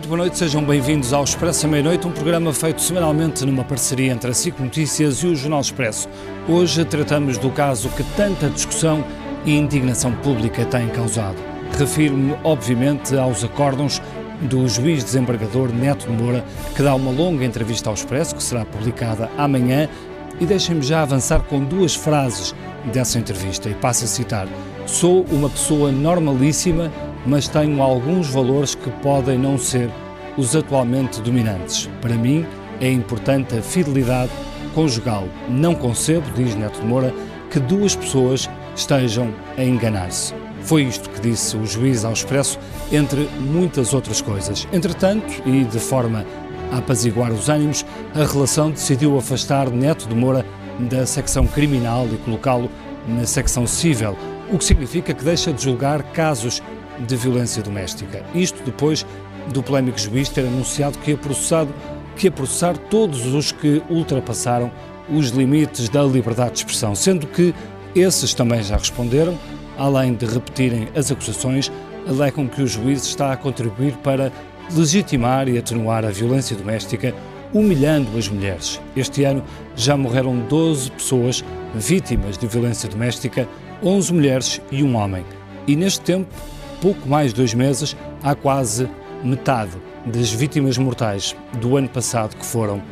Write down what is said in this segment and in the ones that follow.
Muito boa noite, sejam bem-vindos ao Expresso à Meia-Noite, um programa feito semanalmente numa parceria entre a SIC Notícias e o Jornal Expresso. Hoje tratamos do caso que tanta discussão e indignação pública tem causado. Refiro-me, obviamente, aos acórdãos do juiz desembargador Neto de Moura, que dá uma longa entrevista ao Expresso, que será publicada amanhã, e deixem-me já avançar com duas frases dessa entrevista, e passo a citar. Sou uma pessoa normalíssima, mas tenho alguns valores que podem não ser os atualmente dominantes. Para mim, é importante a fidelidade conjugal. Não concebo, diz Neto de Moura, que duas pessoas estejam a enganar-se. Foi isto que disse o juiz ao Expresso, entre muitas outras coisas. Entretanto, e de forma a apaziguar os ânimos, a relação decidiu afastar Neto de Moura da secção criminal e colocá-lo na secção civil, o que significa que deixa de julgar casos de violência doméstica. Isto depois do polémico juiz ter anunciado que ia, processado, que ia processar todos os que ultrapassaram os limites da liberdade de expressão, sendo que esses também já responderam, além de repetirem as acusações, alegam que o juiz está a contribuir para legitimar e atenuar a violência doméstica, humilhando as mulheres. Este ano já morreram 12 pessoas vítimas de violência doméstica, 11 mulheres e um homem. E neste tempo, pouco mais de dois meses, há quase metade das vítimas mortais do ano passado, que foram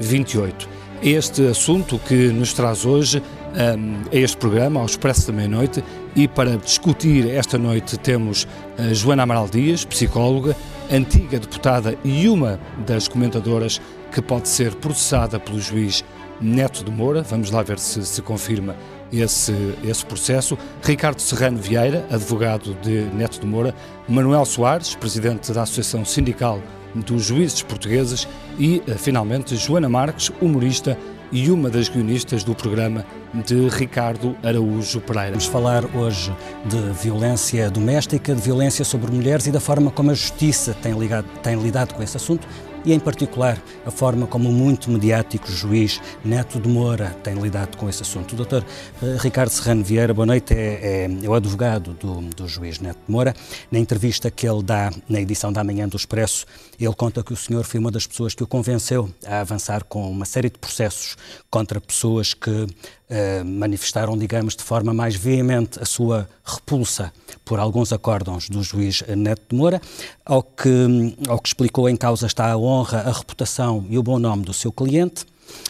28. Este assunto que nos traz hoje um, a este programa, ao Expresso da Meia-Noite, e para discutir esta noite temos Joana Amaral Dias, psicóloga, antiga deputada e uma das comentadoras que pode ser processada pelo juiz Neto de Moura. Vamos lá ver se se confirma esse, esse processo. Ricardo Serrano Vieira, advogado de Neto de Moura, Manuel Soares, presidente da Associação Sindical dos Juízes Portugueses e, eh, finalmente, Joana Marques, humorista e uma das guionistas do programa de Ricardo Araújo Pereira. Vamos falar hoje de violência doméstica, de violência sobre mulheres e da forma como a justiça tem, ligado, tem lidado com esse assunto e, em particular, a forma como o muito mediático juiz Neto de Moura tem lidado com esse assunto. O doutor eh, Ricardo Serrano Vieira, boa noite, é, é, é o advogado do, do, juiz Neto de Moura. Na entrevista que ele dá na edição da manhã do Expresso, ele conta que o senhor foi uma das pessoas que o convenceu a avançar com uma série de processos contra pessoas que eh, manifestaram, digamos, de forma mais veemente a sua repulsa por alguns acórdãos do juiz Neto de Moura, ao que, ao que explicou em causa está a honra, a reputação e o bom nome do seu cliente.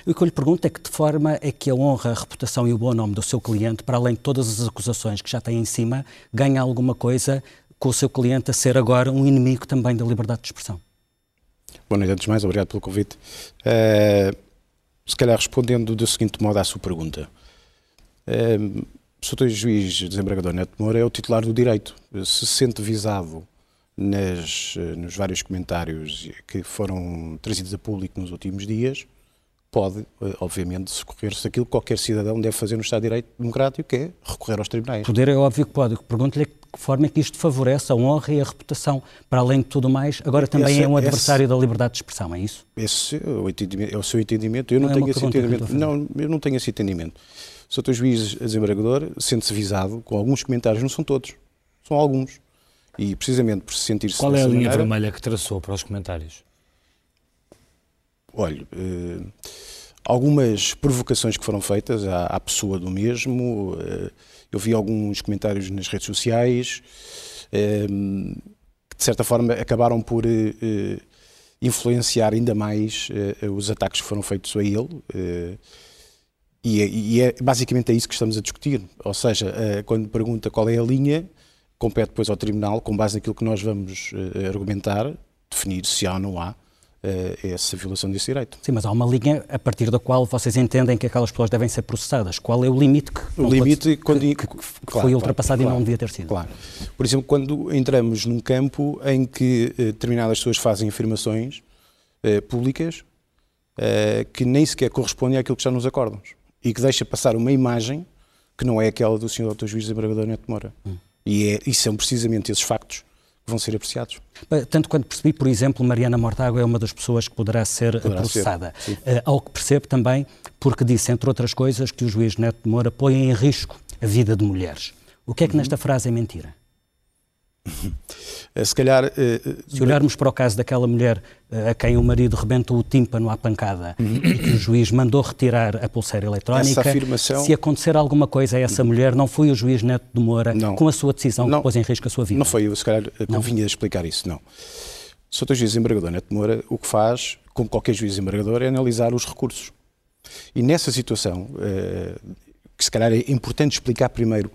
O que eu lhe pergunto é que de forma é que a honra, a reputação e o bom nome do seu cliente, para além de todas as acusações que já tem em cima, ganha alguma coisa com o seu cliente a ser agora um inimigo também da liberdade de expressão? Boa noite, antes mais, obrigado pelo convite. Uh se calhar respondendo do seguinte modo à sua pergunta. Um, o Sr. Juiz Desembargador Neto Moura é o titular do direito. Se sente visado nas, nos vários comentários que foram trazidos a público nos últimos dias, pode, eh, obviamente, socorrer-se daquilo que qualquer cidadão deve fazer no Estado de Direito Democrático, que é recorrer aos tribunais. Poder é óbvio que pode. Pergunto-lhe de que forma é que isto favorece a honra e a reputação, para além de tudo mais, agora também esse, é um adversário esse, da liberdade de expressão, é isso? Esse é o, é o seu entendimento. Eu não, não é tenho esse entendimento. Não, eu não tenho esse entendimento. O Sr. Juiz Desembargador sente-se visado com alguns comentários, não são todos, são alguns. E precisamente por se sentir-se. Qual é a linha maneira, vermelha que traçou para os comentários? Olha, uh, algumas provocações que foram feitas à, à pessoa do mesmo. Uh, eu vi alguns comentários nas redes sociais uh, que, de certa forma, acabaram por influenciar ainda mais os ataques que foram feitos a ele. E é, e, é, basicamente é isso que estamos a discutir. Ou seja, quando pergunta qual é a linha, compete depois ao Tribunal, com base naquilo que nós vamos argumentar, definir se há ou não há essa violação desse direito. Sim, mas há uma linha a partir da qual vocês entendem que aquelas pessoas devem ser processadas. Qual é o limite que, o limite pode, quando, que, que, que claro, foi ultrapassado claro, e não devia ter sido? Claro. Por exemplo, quando entramos num campo em que uh, determinadas pessoas fazem afirmações uh, públicas que nem sequer correspondem àquilo que está nos acórdãos e que deixa passar uma imagem que não é aquela do Sr. Dr. Juiz Desembargador Neto Moura. Hum. E, é, e são precisamente esses factos vão ser apreciados. Tanto quanto percebi, por exemplo, Mariana Mortágua é uma das pessoas que poderá ser poderá processada. Ser, uh, ao que percebo também, porque disse, entre outras coisas, que o juiz Neto de Moura põe em risco a vida de mulheres. O que é que uhum. nesta frase é mentira? Eh, se calhar. Uh, se olharmos para o caso daquela mulher a quem o marido rebentou o tímpano à pancada uhum. e que o juiz mandou retirar a pulseira eletrónica, afirmação... se acontecer alguma coisa a essa mulher, não foi o juiz Neto de Moura, não. com a sua decisão, não. que pôs em risco a sua vida? Não foi, eu se calhar convinha explicar isso, não. O Sr. Juiz Embargador Neto de Moura, o que faz, como qualquer juiz embargador, é analisar os recursos. E nessa situação, que se calhar é importante explicar primeiro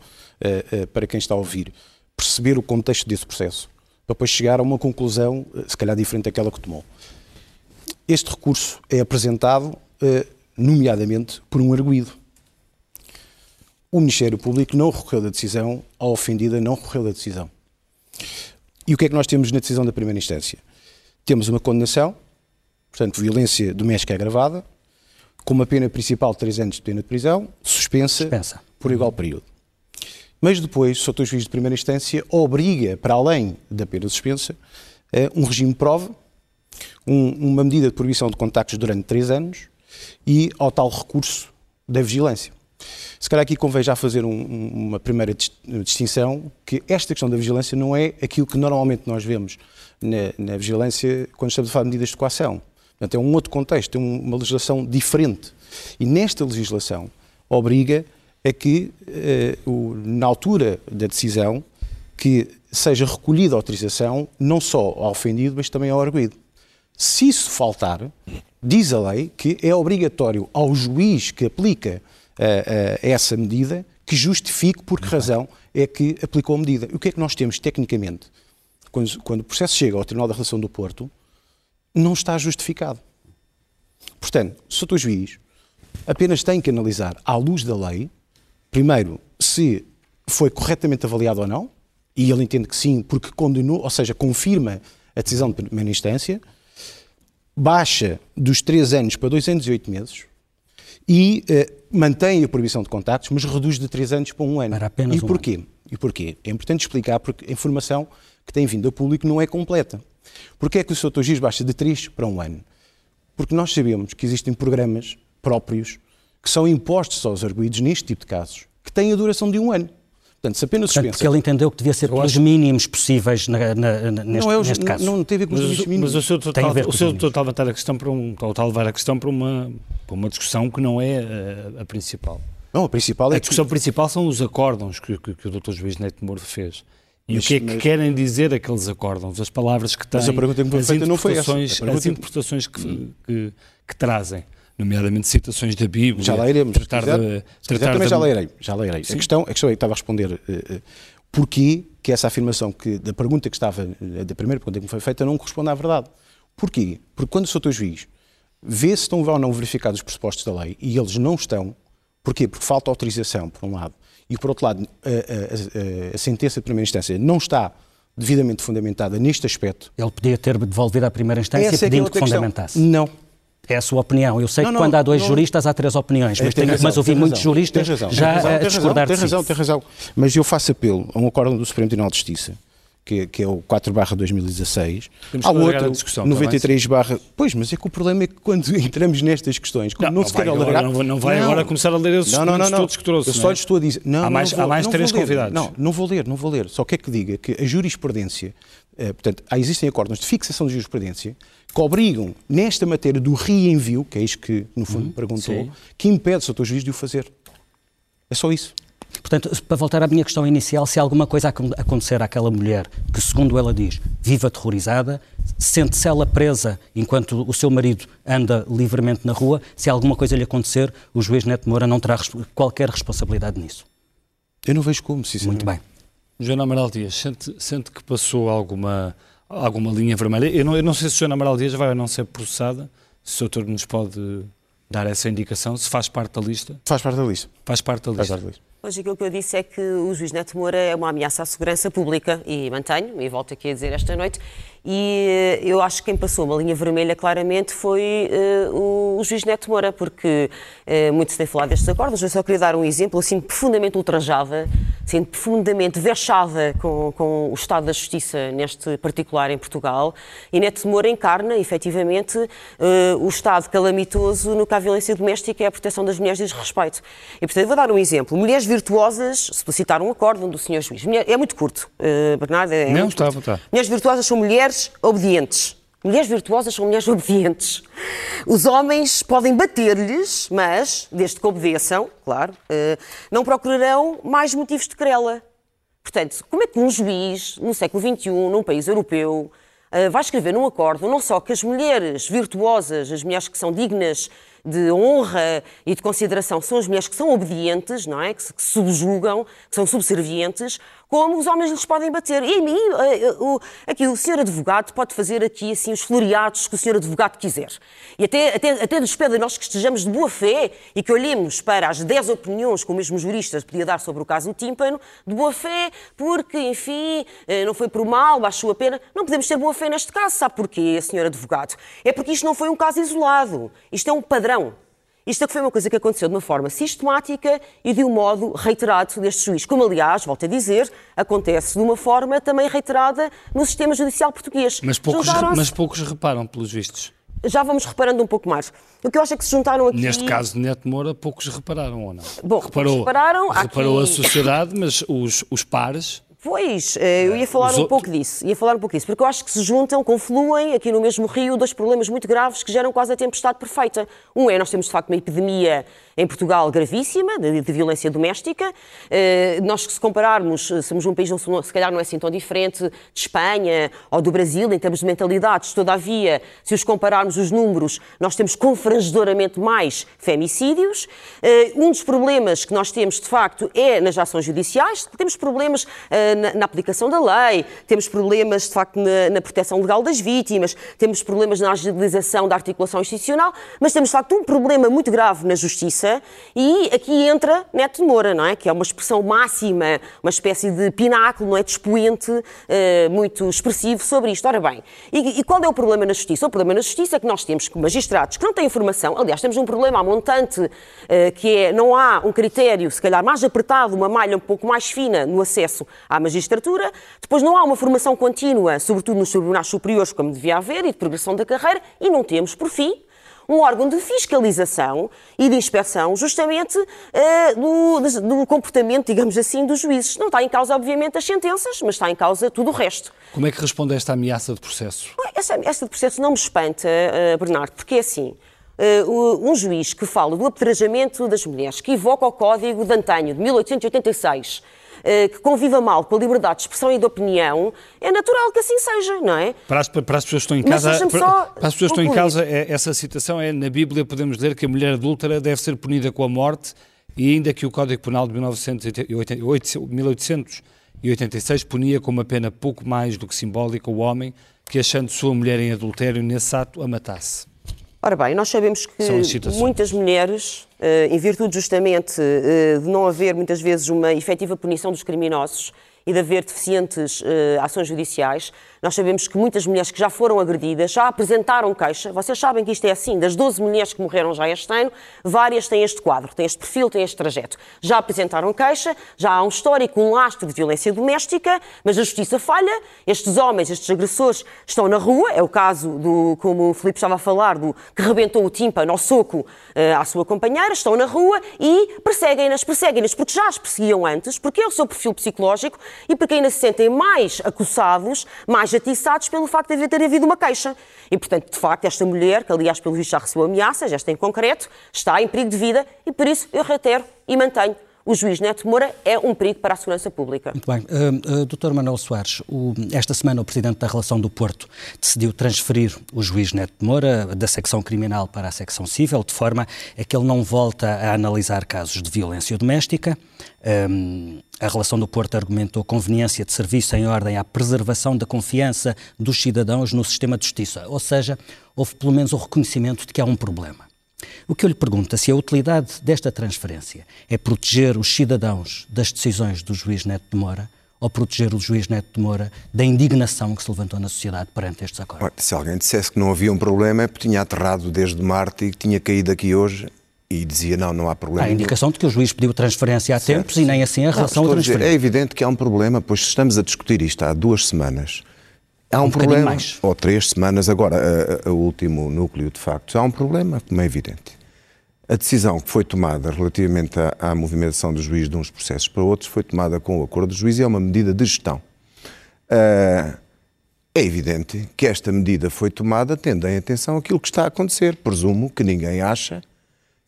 para quem está a ouvir, perceber o contexto desse processo, para depois chegar a uma conclusão, eh, se calhar diferente daquela que tomou. Este recurso é apresentado, eh, nomeadamente, por um arguído. O Ministério Público não recorreu da decisão, a ofendida não recorreu da decisão. E o que é que nós temos na decisão da primeira instância? Temos uma condenação, portanto, violência doméstica agravada, com uma pena principal de 3 anos de pena de prisão, suspensa, suspensa. por igual período. Mas depois, o Sr. Juiz de Primeira Instância obriga, para além da pena suspensa, eh, um regime de prova, um, uma medida de proibição de contactos durante três anos e ao tal recurso da vigilância. Se calhar aqui convém já fazer um, uma primeira distinção, que esta questão da vigilância não é aquilo que normalmente nós vemos na, na vigilância quando estamos a falar de medidas de coação. Portanto, é um outro contexto, é uma legislação diferente. E nesta legislação obriga é que, eh, o, na altura da decisão, que seja recolhida a autorização não só ao ofendido, mas também ao arguído. Se isso faltar, diz a lei que é obrigatório ao juiz que aplica uh, uh, essa medida que justifique por que razão é que aplicou a medida. E o que é que nós temos tecnicamente? Quando, quando o processo chega ao Tribunal da Relação do Porto, não está justificado. Portanto, o juiz apenas tem que analisar, à luz da lei, primeiro, se foi corretamente avaliado ou não, e ele entende que sim, porque condenou, ou seja, confirma a decisão de primeira instância, baixa dos 3 anos para 2 anos e 8 meses e eh, mantém a proibição de contactos, mas reduz de 3 anos para um ano. Para apenas e porquê? Um e porquê? É importante explicar porque a informação que tem vindo a público não é completa. Porquê é que o Sr. Giz baixa de 3 para um ano? Porque nós sabemos que existem programas próprios que são impostos aos arguídos neste tipo de casos, que têm a duração de um ano. Portanto, se apenas Portanto, porque ele entendeu que devia ser pelos acho... mínimos possíveis na, na, neste, não é os, neste caso. Não, não tem a ver com os mas, mínimos. Mas o seu total, o seu total levar a questão para um, total levar a questão para uma, para uma discussão que não é a, a principal. Não, a principal é A discussão que... principal são os acórdãos que, que, que o Dr. Juiz Neto Moro fez. E mas, o que é que mas... querem dizer aqueles acórdãos? As palavras que têm, mas a pergunta que me foi feita não foi essa. As interpretações que, que, que trazem nomeadamente citações da Bíblia. Já lá iremos. Tratar de, tratar também já lá irei. Já lá irei. A questão, a questão é que estava a responder uh, uh, porquê que essa afirmação que, da pergunta que estava, uh, da primeira pergunta que me foi feita, não corresponde à verdade. Porquê? Porque quando o Sr. Juiz vê se estão ou não verificados os pressupostos da lei, e eles não estão, porquê? Porque falta autorização, por um lado, e por outro lado, a, a, a, a sentença de primeira instância não está devidamente fundamentada neste aspecto. Ele podia ter devolvido à primeira instância Essa é pedindo é que, que fundamentasse. Não, é a sua opinião. Eu sei não, que quando há dois não, juristas há três opiniões, mas, tenho, razão, mas ouvi muitos razão, juristas razão, já razão, a discordar tem razão, tem razão. Mas eu faço apelo a um acórdão do Supremo Tribunal de Justiça, que, que é o 4 barra 2016. Há outro, discussão, 93 barra... Pois, mas é que o problema é que quando entramos nestas questões, não, não, se quer alargar... Não, não vai agora começar a ler esses não, não, não, todos que trouxe. Eu só lhe estou a dizer... Não, há mais, vou, há mais três convidados. Não, não vou ler, não vou ler. Só quer que diga que a jurisprudência... Eh, portanto, existem acordos de fixação de jurisprudência que obrigam, nesta matéria do reenvio, que é isto que, no fundo, uhum, perguntou, sim. que impede o teu juiz de o fazer. É só isso. Portanto, para voltar à minha questão inicial, se alguma coisa acontecer àquela mulher que, segundo ela diz, vive aterrorizada, sente-se ela presa enquanto o seu marido anda livremente na rua, se alguma coisa lhe acontecer, o juiz Neto Moura não terá qualquer responsabilidade nisso. Eu não vejo como, sinceramente. Muito bem. João Amaral Dias, sente, sente que passou alguma alguma linha vermelha. Eu não, eu não sei se Joana Amaral Dias vai ou não ser processada, se o doutor nos pode dar essa indicação, se faz parte da lista. Faz parte da lista. Faz parte da lista. Faz parte da lista. Hoje aquilo que eu disse é que o juiz Neto Moura é uma ameaça à segurança pública e mantenho, e volto aqui a dizer esta noite, e eu acho que quem passou uma linha vermelha claramente foi uh, o, juiz Neto Moura, porque uh, muito se tem falado destes acordos, eu só queria dar um exemplo, assim, profundamente ultrajada, sendo profundamente vexada com, com o estado da justiça neste particular em Portugal, e Neto Moura encarna, efetivamente, uh, o estado calamitoso no que a violência doméstica e a proteção das mulheres diz respeito. E, portanto, eu vou dar um exemplo. Mulheres virtuosas, se citar um acórdão do senhor juiz, é muito curto, Bernardo, é Não, está, está. Mulheres virtuosas são mulheres mulheres obedientes. Mulheres virtuosas são mulheres obedientes. Os homens podem bater-lhes, mas, desde que obedeçam, claro, eh, não procurarão mais motivos de querela. Portanto, como é que um juiz, no século XXI, num país europeu, eh, vai escrever num acordo não só que as mulheres virtuosas, as mulheres que são dignas de honra e de consideração são as mulheres que são obedientes, não é? Que se, subjugam, que são subservientes, como os homens lhes podem bater. E mim, eh, eh, aqui o senhor advogado pode fazer aqui assim os floreados que o senhor advogado quiser. E até, até, até nos pede a nós que estejamos de boa fé e que olhemos para as 10 opiniões que o mesmo jurista podia dar sobre o caso do tímpano, de boa fé, porque, enfim, eh, não foi por mal, baixou a pena. Não podemos ter boa fé neste caso. Sabe porquê, senhor advogado? É porque isto não foi um caso isolado. Isto é um padrão. Isto é que foi uma coisa que aconteceu de uma forma sistemática e de um modo reiterado deste juiz. Como, aliás, volto a dizer, acontece de uma forma também reiterada no sistema judicial português. Mas poucos, mas poucos reparam, pelos vistos. Já vamos reparando um pouco mais. O que eu acho é que se juntaram aqui. Neste caso de Neto Moura, poucos repararam ou não? Bom, reparou, repararam. Reparou aqui... a sociedade, mas os, os pares Pois, eh, eu ia falar um pouco disso, ia falar um pouco disso, porque eu acho que se juntam, confluem aqui no mesmo rio dois problemas muito graves que geram quase a tempestade perfeita. Um é, nós temos de facto uma epidemia em Portugal gravíssima, de, de violência doméstica. Uh, nós, se compararmos, eh, somos um país, se calhar não é assim tão diferente de Espanha ou do Brasil, em termos de mentalidades, todavia, se os compararmos os números, nós temos confrangedoramente mais femicídios. Uh, um dos problemas que nós temos, de facto, é nas ações judiciais. Temos problemas uh, na, na, aplicação da lei, temos problemas, de facto, na, na proteção legal das vítimas, temos problemas na agilização da articulação institucional, mas temos, de facto, um problema muito grave na justiça E aqui entra Neto de Moura, não é? que é uma expressão máxima, uma espécie de pináculo, não é? de expoente uh, muito expressivo sobre isto. Ora bem, e, e, qual é o problema na Justiça? O problema na Justiça é que nós temos magistrados que não têm informação, aliás, temos um problema à montante, uh, que é, não há um critério, se calhar, mais apertado, uma malha um pouco mais fina no acesso à magistratura, depois não há uma formação contínua, sobretudo nos tribunais superiores, como devia haver, e de progressão da carreira, e não temos, por fim, um órgão de fiscalização e de inspeção justamente uh, do, do, comportamento, digamos assim, dos juízes. Não está em causa, obviamente, as sentenças, mas está em causa tudo o resto. Como é que responde a esta ameaça de processo? Essa ameaça de processo não me espanta, uh, Bernardo, porque é assim. Uh, um juiz que fala do apedrejamento das mulheres, que evoca o Código de antanho, de 1886, eh, que conviva mal com a liberdade de expressão e de opinião, é natural que assim seja, não é? Para as, para as pessoas que estão em casa, para, para, as pessoas estão em casa, é, essa citação é na Bíblia podemos ler que a mulher adúltera deve ser punida com a morte e ainda que o Código Penal de 1886 punia com uma pena pouco mais do que simbólica o homem que achando sua mulher em adultério nesse ato a matasse. Ora bem, nós sabemos que muitas mulheres, eh, em virtude justamente eh, de não haver muitas vezes uma efetiva punição dos criminosos, e de haver deficientes uh, ações judiciais. Nós sabemos que muitas mulheres que já foram agredidas já apresentaram queixa. Vocês sabem que isto é assim. Das 12 mulheres que morreram já este ano, várias têm este quadro, têm este perfil, têm este trajeto. Já apresentaram queixa, já há um histórico, um lastro de violência doméstica, mas a justiça falha. Estes homens, estes agressores, estão na rua. É o caso do, como o Filipe estava a falar, do que rebentou o tímpano ao soco uh, à sua companheira. Estão na rua e perseguem-nas, perseguem-nas porque já as perseguiam antes, porque é o seu perfil psicológico e porque ainda se sentem mais acossados, mais atiçados pelo facto de ter havido uma queixa. E, portanto, de facto, esta mulher, que aliás pelo visto já recebeu ameaças, esta em concreto, está em perigo de vida e por isso eu reitero e mantenho o juiz Neto Moura é um perigo para a segurança pública. Muito bem. Uh, uh, Dr. Manuel Soares, o, esta semana o Presidente da Relação do Porto decidiu transferir o juiz Neto Moura da secção criminal para a secção civil, de forma a que ele não volta a analisar casos de violência doméstica. Um, a Relação do Porto argumentou conveniência de serviço em ordem à preservação da confiança dos cidadãos no sistema de justiça, ou seja, houve pelo menos o reconhecimento de que há um problema. O que eu lhe pergunto é se a utilidade desta transferência é proteger os cidadãos das decisões do juiz Neto de Moura ou proteger o juiz Neto de Moura da indignação que se levantou na sociedade perante estes acordos? Se alguém dissesse que não havia um problema é porque tinha aterrado desde Marte e que tinha caído aqui hoje e dizia não, não há problema. Há a indicação de que o juiz pediu transferência há certo, tempos e nem assim a relação não, transferência. É evidente que há um problema, pois estamos a discutir isto há duas semanas. Há um, um problema, mais. ou três semanas, agora, o último núcleo de facto. Há um problema, como é evidente. A decisão que foi tomada relativamente à, à movimentação do juiz de uns processos para outros foi tomada com o acordo do juiz e é uma medida de gestão. Uh, é evidente que esta medida foi tomada tendo em atenção aquilo que está a acontecer. Presumo que ninguém acha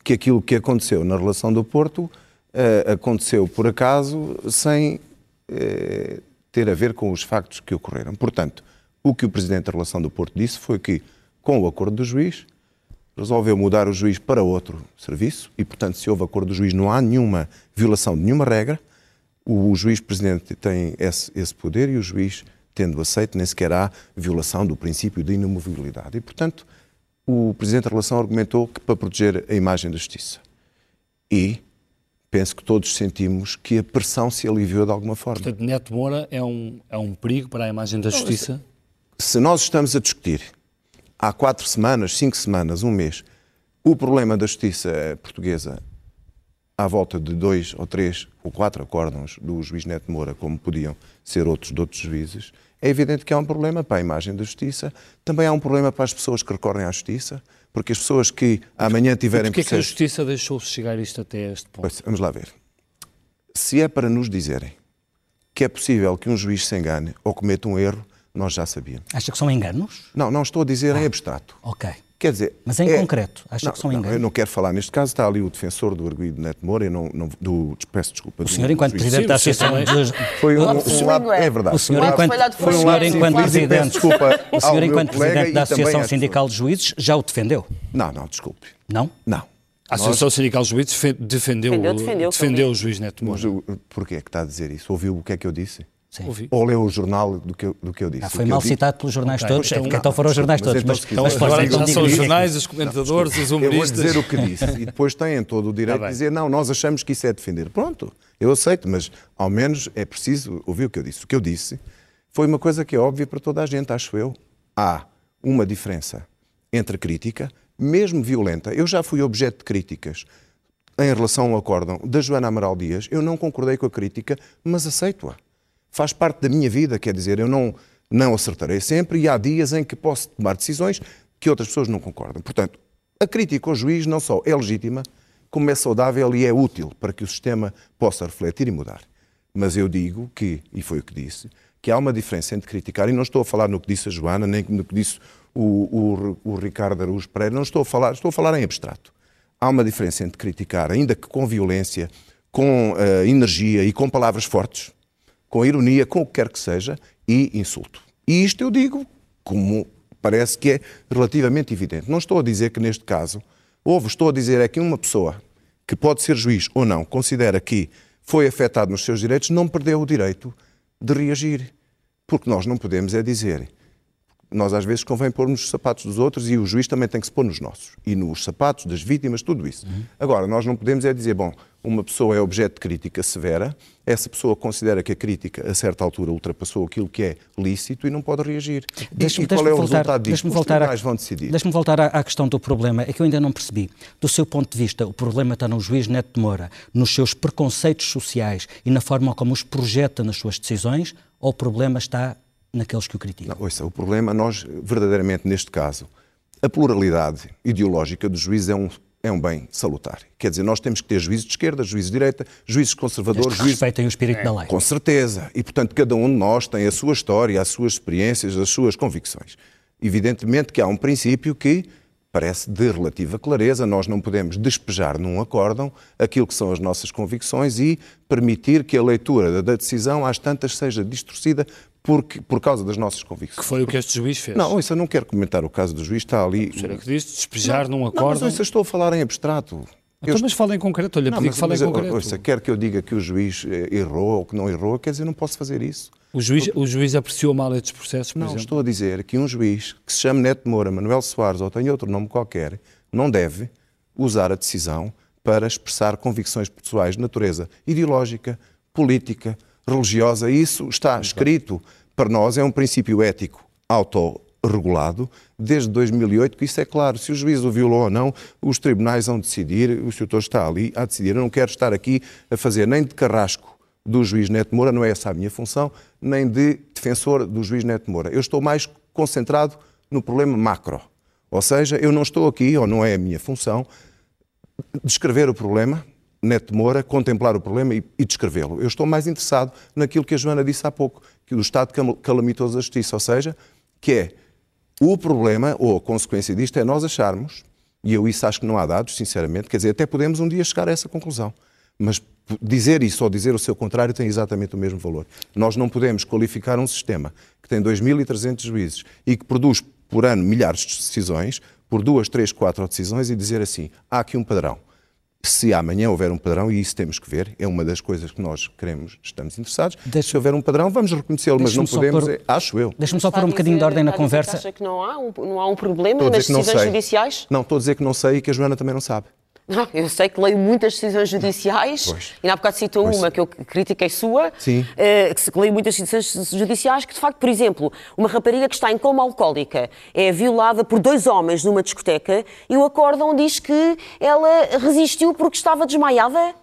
que aquilo que aconteceu na relação do Porto uh, aconteceu por acaso sem uh, ter a ver com os factos que ocorreram. Portanto, o que o Presidente da Relação do Porto disse foi que, com o acordo do juiz, resolveu mudar o juiz para outro serviço e, portanto, se houve acordo do juiz, não há nenhuma violação de nenhuma regra. O juiz presidente tem esse, esse, poder e o juiz, tendo aceito, nem sequer há violação do princípio de inamovibilidade. E, portanto, o Presidente da Relação argumentou que para proteger a imagem da Justiça. E penso que todos sentimos que a pressão se aliviou de alguma forma. Portanto, Neto Moura é um, é um perigo para a imagem da Justiça? Se nós estamos a discutir há quatro semanas, cinco semanas, um mês, o problema da Justiça portuguesa à volta de dois ou três ou quatro acórdãos do juiz Neto Moura, como podiam ser outros de outros juízes, é evidente que há um problema para a imagem da justiça, também há um problema para as pessoas que recorrem à justiça, porque as pessoas que amanhã tiverem Porquê processo... que a justiça deixou chegar isto até este ponto? Pois, vamos lá ver. Se é para nos dizerem que é possível que um juiz se engane ou cometa um erro, nós já sabíamos. Acha que são enganos? Não, não estou a dizer ah, em abstrato. Ok. Quer dizer, Mas em é... concreto, acha não, que são enganos? eu não quero falar neste caso, está ali o defensor do arguido Neto Moura, eu não, não, do, peço desculpa. O senhor, enquanto Presidente Sim, da Associação. Foi um, um lado, é verdade. O senhor, enquanto, foi um lado, enquanto Presidente, desculpa, o senhor, enquanto Presidente da Associação Sindical de Juízes, já o defendeu? Não, não, desculpe. Não? Não. A Associação Nós... Sindical de Juízes defendeu, defendeu, defendeu, defendeu o juiz Neto Moura. Mas porquê é que está a dizer isso? Ouviu o que é que eu disse? Sim. Ou leu o jornal do que eu, do que eu disse. Ah, foi mal citado pelos jornais okay. todos, então, então foram os jornais todos. Mas, então, mas, mas agora já são os jornais, os comentadores, não, os humoristas. Eu vou dizer o que disse e depois têm todo o direito tá de dizer não, nós achamos que isso é defender. Pronto, eu aceito, mas ao menos é preciso ouvir o que eu disse. O que eu disse foi uma coisa que é óbvia para toda a gente, acho eu. Há uma diferença entre crítica, mesmo violenta. Eu já fui objeto de críticas em relação ao acórdão da Joana Amaral Dias. Eu não concordei com a crítica, mas aceito-a faz parte da minha vida, quer dizer, eu não, não acertarei sempre e há dias em que posso tomar decisões que outras pessoas não concordam. Portanto, a crítica ao juiz não só é legítima, como é saudável e é útil para que o sistema possa refletir e mudar. Mas eu digo que, e foi o que disse, que há uma diferença entre criticar, e não estou a falar no que disse a Joana, nem no que disse o, o, o Ricardo Araújo Pereira, não estou a falar, estou a falar em abstrato. Há uma diferença entre criticar, ainda que com violência, com uh, energia e com palavras fortes, com ironia, com o que quer que seja, e insulto. E isto eu digo como parece que é relativamente evidente. Não estou a dizer que neste caso houve, estou a dizer é que uma pessoa que pode ser juiz ou não, considera que foi afetado nos seus direitos, não perdeu o direito de reagir. Porque nós não podemos é dizer nós às vezes convém pôr-nos os sapatos dos outros e o juiz também tem que se pôr nos nossos. E nos sapatos das vítimas, tudo isso. Uhum. Agora, nós não podemos é dizer, bom, uma pessoa é objeto de crítica severa, essa pessoa considera que a crítica, a certa altura, ultrapassou aquilo que é lícito e não pode reagir. Deixa, e qual é o voltar, resultado disso? Os voltar a, vão decidir. Deixe-me voltar à, à, questão do problema. É que eu ainda não percebi. Do seu ponto de vista, o problema está no juiz Neto de Moura, nos seus preconceitos sociais e na forma como os projeta nas suas decisões, ou o problema está naqueles que o criticam. Não, ouça, o problema, nós, verdadeiramente, neste caso, a pluralidade ideológica do juiz é um, é um bem salutar. Quer dizer, nós temos que ter juízes de esquerda, juízes de direita, juízes conservadores. Juízes... respeitem o espírito é, da lei. Com certeza. E, portanto, cada um de nós tem a sua história, as suas experiências, as suas convicções. Evidentemente que há um princípio que parece de relativa clareza. Nós não podemos despejar num acórdão aquilo que são as nossas convicções e permitir que a leitura da decisão às tantas seja distorcida porque, por causa das nossas convicções. Que foi o que este juiz fez. Não, isso eu não quero comentar o caso do juiz, está ali... Será que disse despejar não, num acórdão? Não, mas eu estou a falar em abstrato. Então, eu... mas fala em concreto, olha, pedi que fale em concreto. Ouça, quer que eu diga que o juiz eh, errou ou que não errou, quer dizer, não posso fazer isso. O juiz, o juiz apreciou mal estes processos, por Não, exemplo? estou a dizer que um juiz que se chame Neto Moura, Manuel Soares ou tem outro nome qualquer, não deve usar a decisão para expressar convicções pessoais de natureza ideológica, política, religiosa. Isso está escrito para nós, é um princípio ético autorregulado desde 2008, que isso é claro. Se o juiz o violou ou não, os tribunais vão decidir, o senhor está ali a decidir. Eu não quero estar aqui a fazer nem de carrasco do juiz Neto Moura, não é essa a minha função, nem de defensor do juiz Neto Moura. Eu estou mais concentrado no problema macro. Ou seja, eu não estou aqui, ou não é a minha função, descrever o problema, Neto Moura, contemplar o problema e, e descrevê-lo. Eu estou mais interessado naquilo que a Joana disse há pouco, que o estado calamitoso da justiça, ou seja, que é o problema, ou a consequência disto, é nós acharmos, e eu isso acho que não há dados, sinceramente, quer dizer, até podemos um dia chegar a essa conclusão, mas dizer isso ou dizer o seu contrário tem exatamente o mesmo valor. Nós não podemos qualificar um sistema que tem 2.300 juízes e que produz por ano milhares de decisões, por duas, três, quatro decisões e dizer assim, há aqui um padrão. Se amanhã houver um padrão, e isso temos que ver, é uma das coisas que nós queremos, estamos interessados. Deixa... Se houver um padrão, vamos reconhecê-lo, mas não podemos, por... é, acho eu. Deixa-me só pôr um bocadinho de ordem na conversa. Acha que não há um, não há um problema nas decisões judiciais? Não, estou a dizer que não sei e que a Joana também não sabe. Não, eu sei que leio muitas decisões judiciais, pois. e há bocado citou pois. uma que eu critiquei sua, Sim. Uh, que leio muitas decisões judiciais que, de facto, por exemplo, uma rapariga que está em coma alcoólica é violada por dois homens numa discoteca e o acórdão diz que ela resistiu porque estava desmaiada.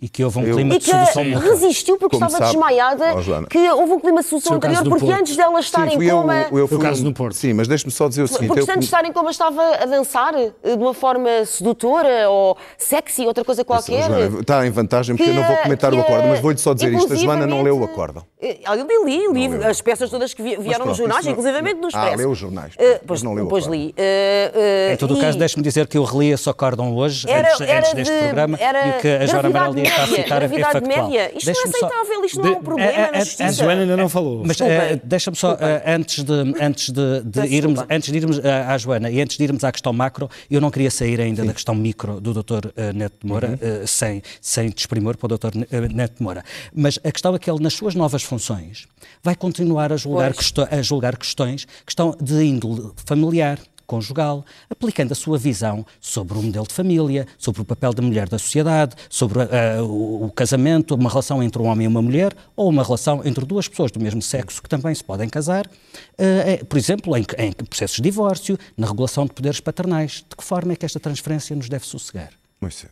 E que houve um clima eu, de sedução. E que resistiu porque estava sabe, desmaiada, oh, que houve um clima de sedução anterior, porque Porto. antes dela estar sim, em coma. Eu, eu fui o caso no Porto. Sim, mas deixe-me só dizer o seguinte. Porque antes de estar em coma estava a dançar eh, de uma forma sedutora ou sexy, outra coisa qualquer. Joana, está em vantagem porque que, eu não vou comentar o acordo, mas vou-lhe só dizer isto. A Joana não leu o acordo. Eh, eu li, li, li as peças todas que vieram nos jornais, inclusive no Expresso. Ah, leu os jornais. Uh, pois, não leu depois li. Uh, em todo o caso, deixe-me dizer que eu reli esse acórdão hoje, antes, deste programa, e o que a Joana Amaral está a citar é factual. média. Isto não é aceitável, isto não é um problema na justiça. A Joana ainda não falou. Mas deixa-me só, antes de, antes de, de irmos, antes de irmos à Joana e antes de irmos à questão macro, eu não queria sair ainda da questão micro do Dr. Neto de Moura, uhum. sem, sem desprimor para o Dr. Neto de Moura. Mas a questão é que ele, nas suas novas funções, vai continuar a julgar, a julgar questões que estão de índole familiar, conjugal, aplicando a sua visão sobre o modelo de família, sobre o papel da mulher da sociedade, sobre uh, o, casamento, uma relação entre um homem e uma mulher, ou uma relação entre duas pessoas do mesmo sexo que também se podem casar, uh, por exemplo, em, em, processos de divórcio, na regulação de poderes paternais. De que forma é que esta transferência nos deve sossegar? Mas,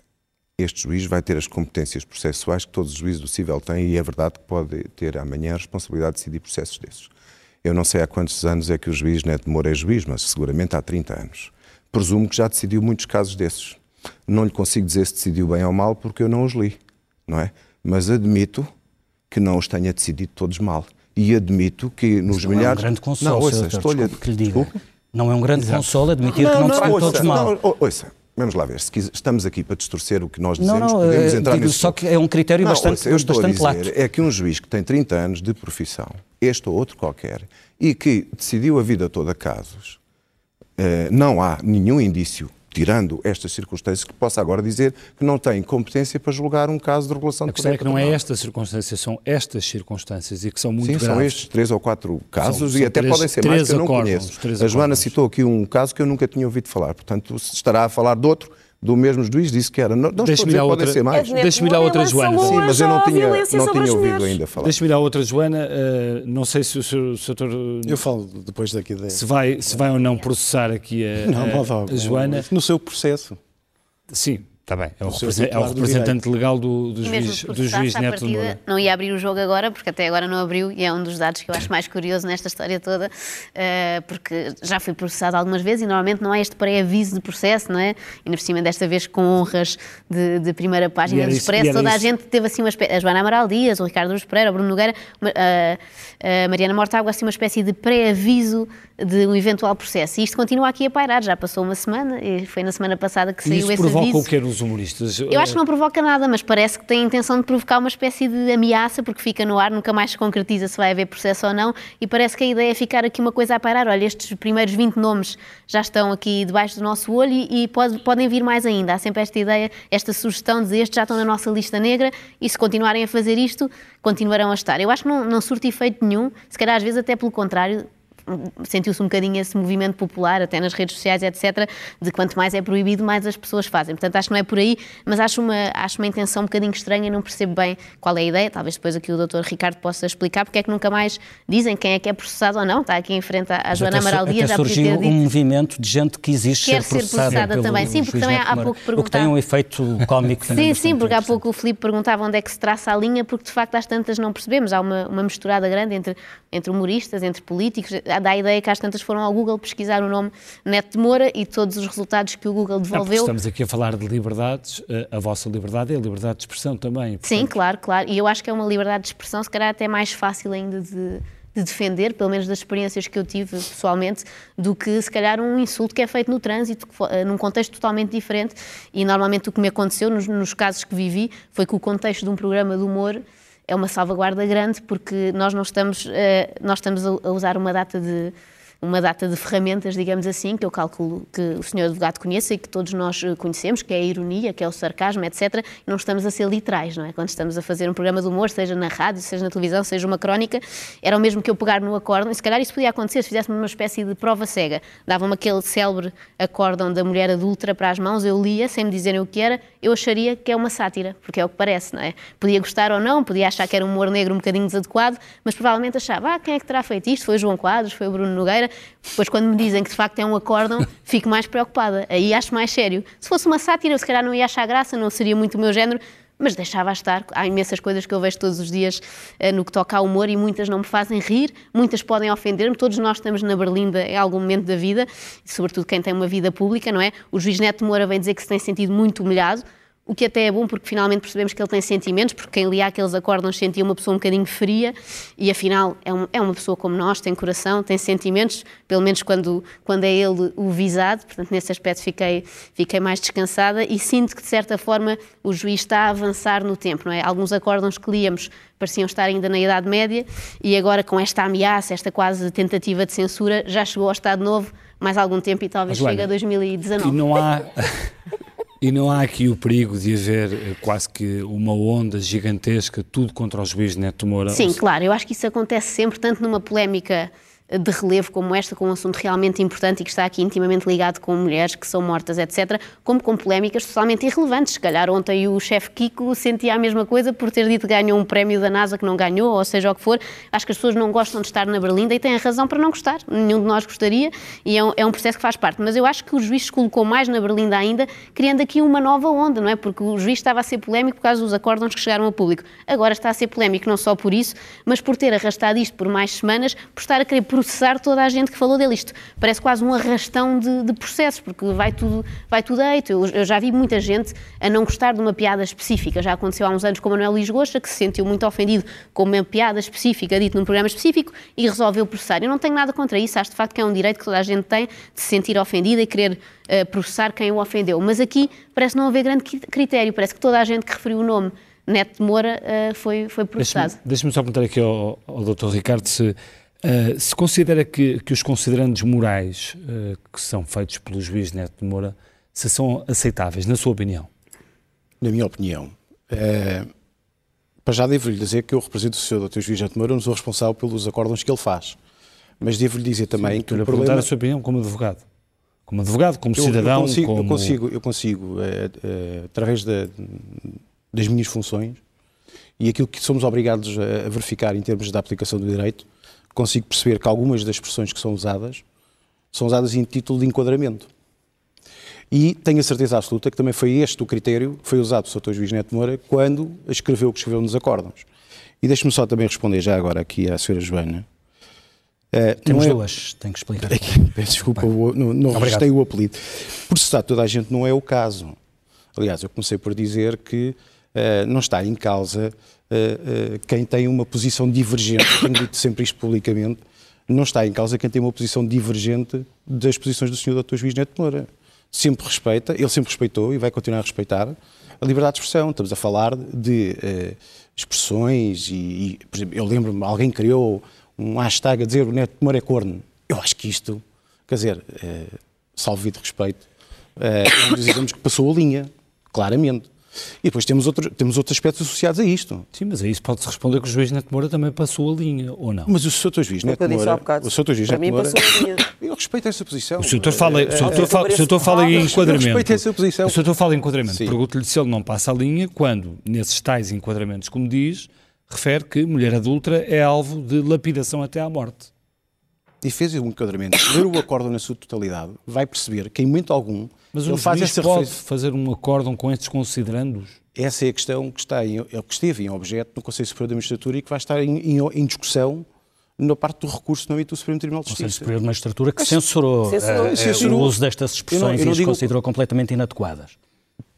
este juiz vai ter as competências processuais que todos os juízes do cível têm e é verdade que pode ter amanhã a responsabilidade de decidir processos desses. Eu não sei há quantos anos é que o juiz Neto Moura é juiz, mas seguramente há 30 anos. Presumo que já decidiu muitos casos desses. Não lhe consigo dizer se decidiu bem ou mal porque eu não os li, não é? Mas admito que não os tenha decidido todos mal. E admito que nos Isso milhares... Não é um grande consolo, não, ouça, estou que lhe diga. Não é um grande Exato. consolo admitir não, que não, não decidiu todos mal. Não, ouça, Vamos lá ver, estamos aqui para distorcer o que nós dizemos, não, não, podemos eh, entrar digo, nesse... Só que é um critério não, bastante, eu estou bastante a dizer, lato. É que um juiz que tem 30 anos de profissão, este ou outro qualquer, e que decidiu a vida toda casos, eh, não há nenhum indício tirando estas circunstâncias, que possa agora dizer que não tem competência para julgar um caso de regulação de A questão é que não é estas circunstâncias, são estas circunstâncias e que são muito Sim, graves. são estes três ou quatro casos são, e até três, podem ser mais que eu não conheço. A Joana citou aqui um caso que eu nunca tinha ouvido falar, portanto estará a falar de outro do mesmo juiz disse que era. Não, não Deixa-me ir outra, ser mais. Deixa-me ir à outra Joana. Sim, mas eu não tinha, não tinha ouvido ainda falar. Deixa-me ir à outra Joana. Uh, não sei se o Sr. Eu falo depois daqui. De... Se, vai, se vai ou não processar aqui a, não, a, a Joana. No seu processo. Sim, Está bem, é o, represent, é o representante legal do, do juiz, do juiz Neto Moura. Não ia abrir o jogo agora, porque até agora não abriu, e é um dos dados que eu acho mais curioso nesta história toda, uh, porque já fui processado algumas vezes e normalmente não há este pré-aviso de processo, não é? E por cima desta vez com honras de, de primeira página do Expresso, toda a gente teve assim uma espécie, a Joana Amaral Dias, o Ricardo Luz Pereira, o Bruno Nogueira, a, a Mariana Mortágua, assim uma espécie de pré-aviso de um eventual processo. E isto continua aqui a pairar, já passou uma semana, e foi na semana passada que saiu isso esse provoca aviso. o que nos humoristas? Eu acho que não provoca nada, mas parece que tem a intenção de provocar uma espécie de ameaça, porque fica no ar, nunca mais se concretiza se vai haver processo ou não, e parece que a ideia é ficar aqui uma coisa a pairar. Olha, estes primeiros 20 nomes já estão aqui debaixo do nosso olho e, e pode, podem vir mais ainda. Há sempre esta ideia, esta sugestão de estes já estão na nossa lista negra e se continuarem a fazer isto, continuarão a estar. Eu acho que não, não surte efeito nenhum, se calhar às vezes até pelo contrário, sentiu-se um bocadinho esse movimento popular, até nas redes sociais, etc., de quanto mais é proibido, mais as pessoas fazem. Portanto, acho que não é por aí, mas acho uma, acho uma intenção um bocadinho estranha não percebo bem qual é a ideia. Talvez depois aqui o doutor Ricardo possa explicar porque é que nunca mais dizem quem é que é processado ou não. Está aqui em frente à, Joana Amaral Dias, já surgiu um movimento de gente que existe Quer ser processada, ser processada também. Sim, porque também há pouco O que tem um efeito cómico Sim, sim, porque há pouco o Filipe perguntava onde é que se traça a linha, porque de facto às tantas não percebemos. Há uma, uma misturada grande entre, entre humoristas, entre políticos. Dá a ideia que às tantas foram ao Google pesquisar o nome Neto de Moura e todos os resultados que o Google devolveu. Não, estamos aqui a falar de liberdades, eh, a vossa liberdade é a liberdade de expressão também. Portanto... Sim, claro, claro. E eu acho que é uma liberdade de expressão, se calhar até mais fácil ainda de de defender, pelo menos das experiências que eu tive pessoalmente, do que se calhar um insulto que é feito no trânsito, eh, num contexto totalmente diferente. E normalmente o que me aconteceu nos, nos casos que vivi foi que o contexto de um programa de humor é uma salvaguarda grande, porque nós não estamos, eh, nós estamos a usar uma data de uma data de ferramentas, digamos assim, que eu calculo que o senhor advogado conheça e que todos nós eh, conhecemos, que é a ironia, que é o sarcasmo, etc. Não estamos a ser literais, não é? Quando estamos a fazer um programa de humor, seja na rádio, seja na televisão, seja uma crónica, era o mesmo que eu pegar no acórdão, e se calhar isso podia acontecer se fizéssemos uma espécie de prova cega. Davam-me aquele célebre acórdão da mulher adulta para as mãos, eu lia, sem me dizerem o que era, eu acharia que é uma sátira, porque é o que parece, não é? Podia gostar ou não, podia achar que era um humor negro um bocadinho desadequado, mas provavelmente achava, ah, quem é que terá feito isto? Foi João Quadros, foi o Bruno Nogueira, depois, quando me dizem que de facto é um acórdão, fico mais preocupada. Aí acho mais sério. Se fosse uma sátira, eu se calhar não ia achar graça, não seria muito o meu género, mas deixava estar. Há imensas coisas que eu vejo todos os dias uh, no que toca ao humor e muitas não me fazem rir, muitas podem ofender-me. Todos nós estamos na berlinda em algum momento da vida, sobretudo quem tem uma vida pública, não é? O juiz Neto Moura vem dizer que se tem sentido muito humilhado o que até é bom porque finalmente percebemos que ele tem sentimentos, porque quem lia aqueles acordos sentia uma pessoa um bocadinho fria e afinal é, um, é, uma pessoa como nós, tem coração, tem sentimentos, pelo menos quando, quando é ele o visado, portanto nesse aspecto fiquei, fiquei mais descansada e sinto que de certa forma o juiz está a avançar no tempo, não é? Alguns acórdãos que líamos pareciam estar ainda na Idade Média e agora com esta ameaça, esta quase tentativa de censura, já chegou ao Estado Novo mais algum tempo e talvez chegue a 2019. E não há... E não há aqui o perigo de haver eh, quase que uma onda gigantesca, tudo contra o juiz Neto Moura? Sim, claro, eu acho que isso acontece sempre, tanto numa polémica de relevo como esta, com um assunto realmente importante e que está aqui intimamente ligado com mulheres que são mortas, etc., como com polémicas totalmente irrelevantes. Se calhar ontem o chefe Kiko sentia a mesma coisa por ter dito que ganhou um prémio da NASA que não ganhou, ou seja o que for. Acho que as pessoas não gostam de estar na Berlinda e têm a razão para não gostar. Nenhum de nós gostaria e é um, é um processo que faz parte. Mas eu acho que o juiz colocou mais na Berlinda ainda, criando aqui uma nova onda, não é? Porque o juiz estava a ser polémico por causa dos acórdãos que chegaram ao público. Agora está a ser polémico não só por isso, mas por ter arrastado isto por mais semanas, por estar a querer processar toda a gente que falou dele. Isto parece quase um arrastão de, de processos, porque vai tudo, vai tudo a eito. Eu, eu, já vi muita gente a não gostar de uma piada específica. Já aconteceu há uns anos com o Manuel Lisgocha, que se sentiu muito ofendido com uma piada específica dita num programa específico e resolveu processar. Eu não tenho nada contra isso, acho de facto que é um direito que toda a gente tem de se sentir ofendida e querer uh, processar quem o ofendeu. Mas aqui parece não haver grande critério, parece que toda a gente que referiu o nome Neto de Moura uh, foi, foi processado. Deixa-me deixa só perguntar aqui ao, ao Dr. Ricardo se Uh, se considera que, que os considerandos morais uh, que são feitos pelo juiz Neto de Moura se são aceitáveis, na sua opinião? Na minha opinião. Uh, para já devo-lhe dizer que eu represento o Sr. Dr. Juiz Neto de Moura, não sou responsável pelos acórdãos que ele faz. Mas devo-lhe dizer também Sim, que o problema... a sua opinião como advogado. Como advogado, como eu, cidadão, eu consigo, como... Eu consigo, eu consigo através da, das minhas funções e aquilo que somos obrigados a verificar em termos da aplicação do direito, consigo perceber que algumas das expressões que são usadas são usadas em título de enquadramento. E tenho a certeza absoluta que também foi este o critério que foi usado pelo Sr. Juiz Neto Moura quando escreveu o que escreveu nos acórdãos. E deixe-me só também responder já agora aqui à Sra. Joana. Uh, Temos é... duas, tenho que explicar. Peço desculpa, não, não registrei o apelido. Processar toda a gente não é o caso. Aliás, eu comecei por dizer que uh, não está em causa uh, quem tem uma posição divergente, tenho dito sempre isto publicamente, não está em causa quem tem uma posição divergente das posições do Sr. Dr. Juiz Neto Moura. Sempre respeita, ele sempre respeitou e vai continuar a respeitar a liberdade de expressão. Estamos a falar de uh, expressões e, e, por exemplo, eu lembro-me, alguém criou um hashtag a dizer o Neto Moura é corno. Eu acho que isto, quer dizer, uh, salvo de respeito, uh, que passou a linha, claramente. E depois temos, outro, temos outros aspectos associados a isto. Sim, mas a isso pode-se responder que o juiz Neto Moura também passou a linha, ou não? Mas o Sr. Juiz Neto Moura... O Sr. Juiz Neto Moura... Eu respeito essa posição. O Sr. fala, o senhor fala, o senhor fala em enquadramento. Eu respeito essa posição. O Sr. fala em enquadramento. Pergunto-lhe se ele não passa a linha quando, nesses tais enquadramentos, como diz, refere que mulher adulta é alvo de lapidação até à morte. E fez um enquadramento. Ler o acordo na sua totalidade, vai perceber que em momento algum mas ele faz essa pode fazer um acórdão com estes considerandos? Essa é a questão que, está em, que esteve em objeto no Conselho Superior da Magistratura e que vai estar em, em, em discussão na parte do recurso no âmbito do Supremo Tribunal de Justiça. O Conselho Superior da Magistratura que censurou, censurou, uh, censurou. o uso destas expressões não, e as digo, considerou completamente inadequadas.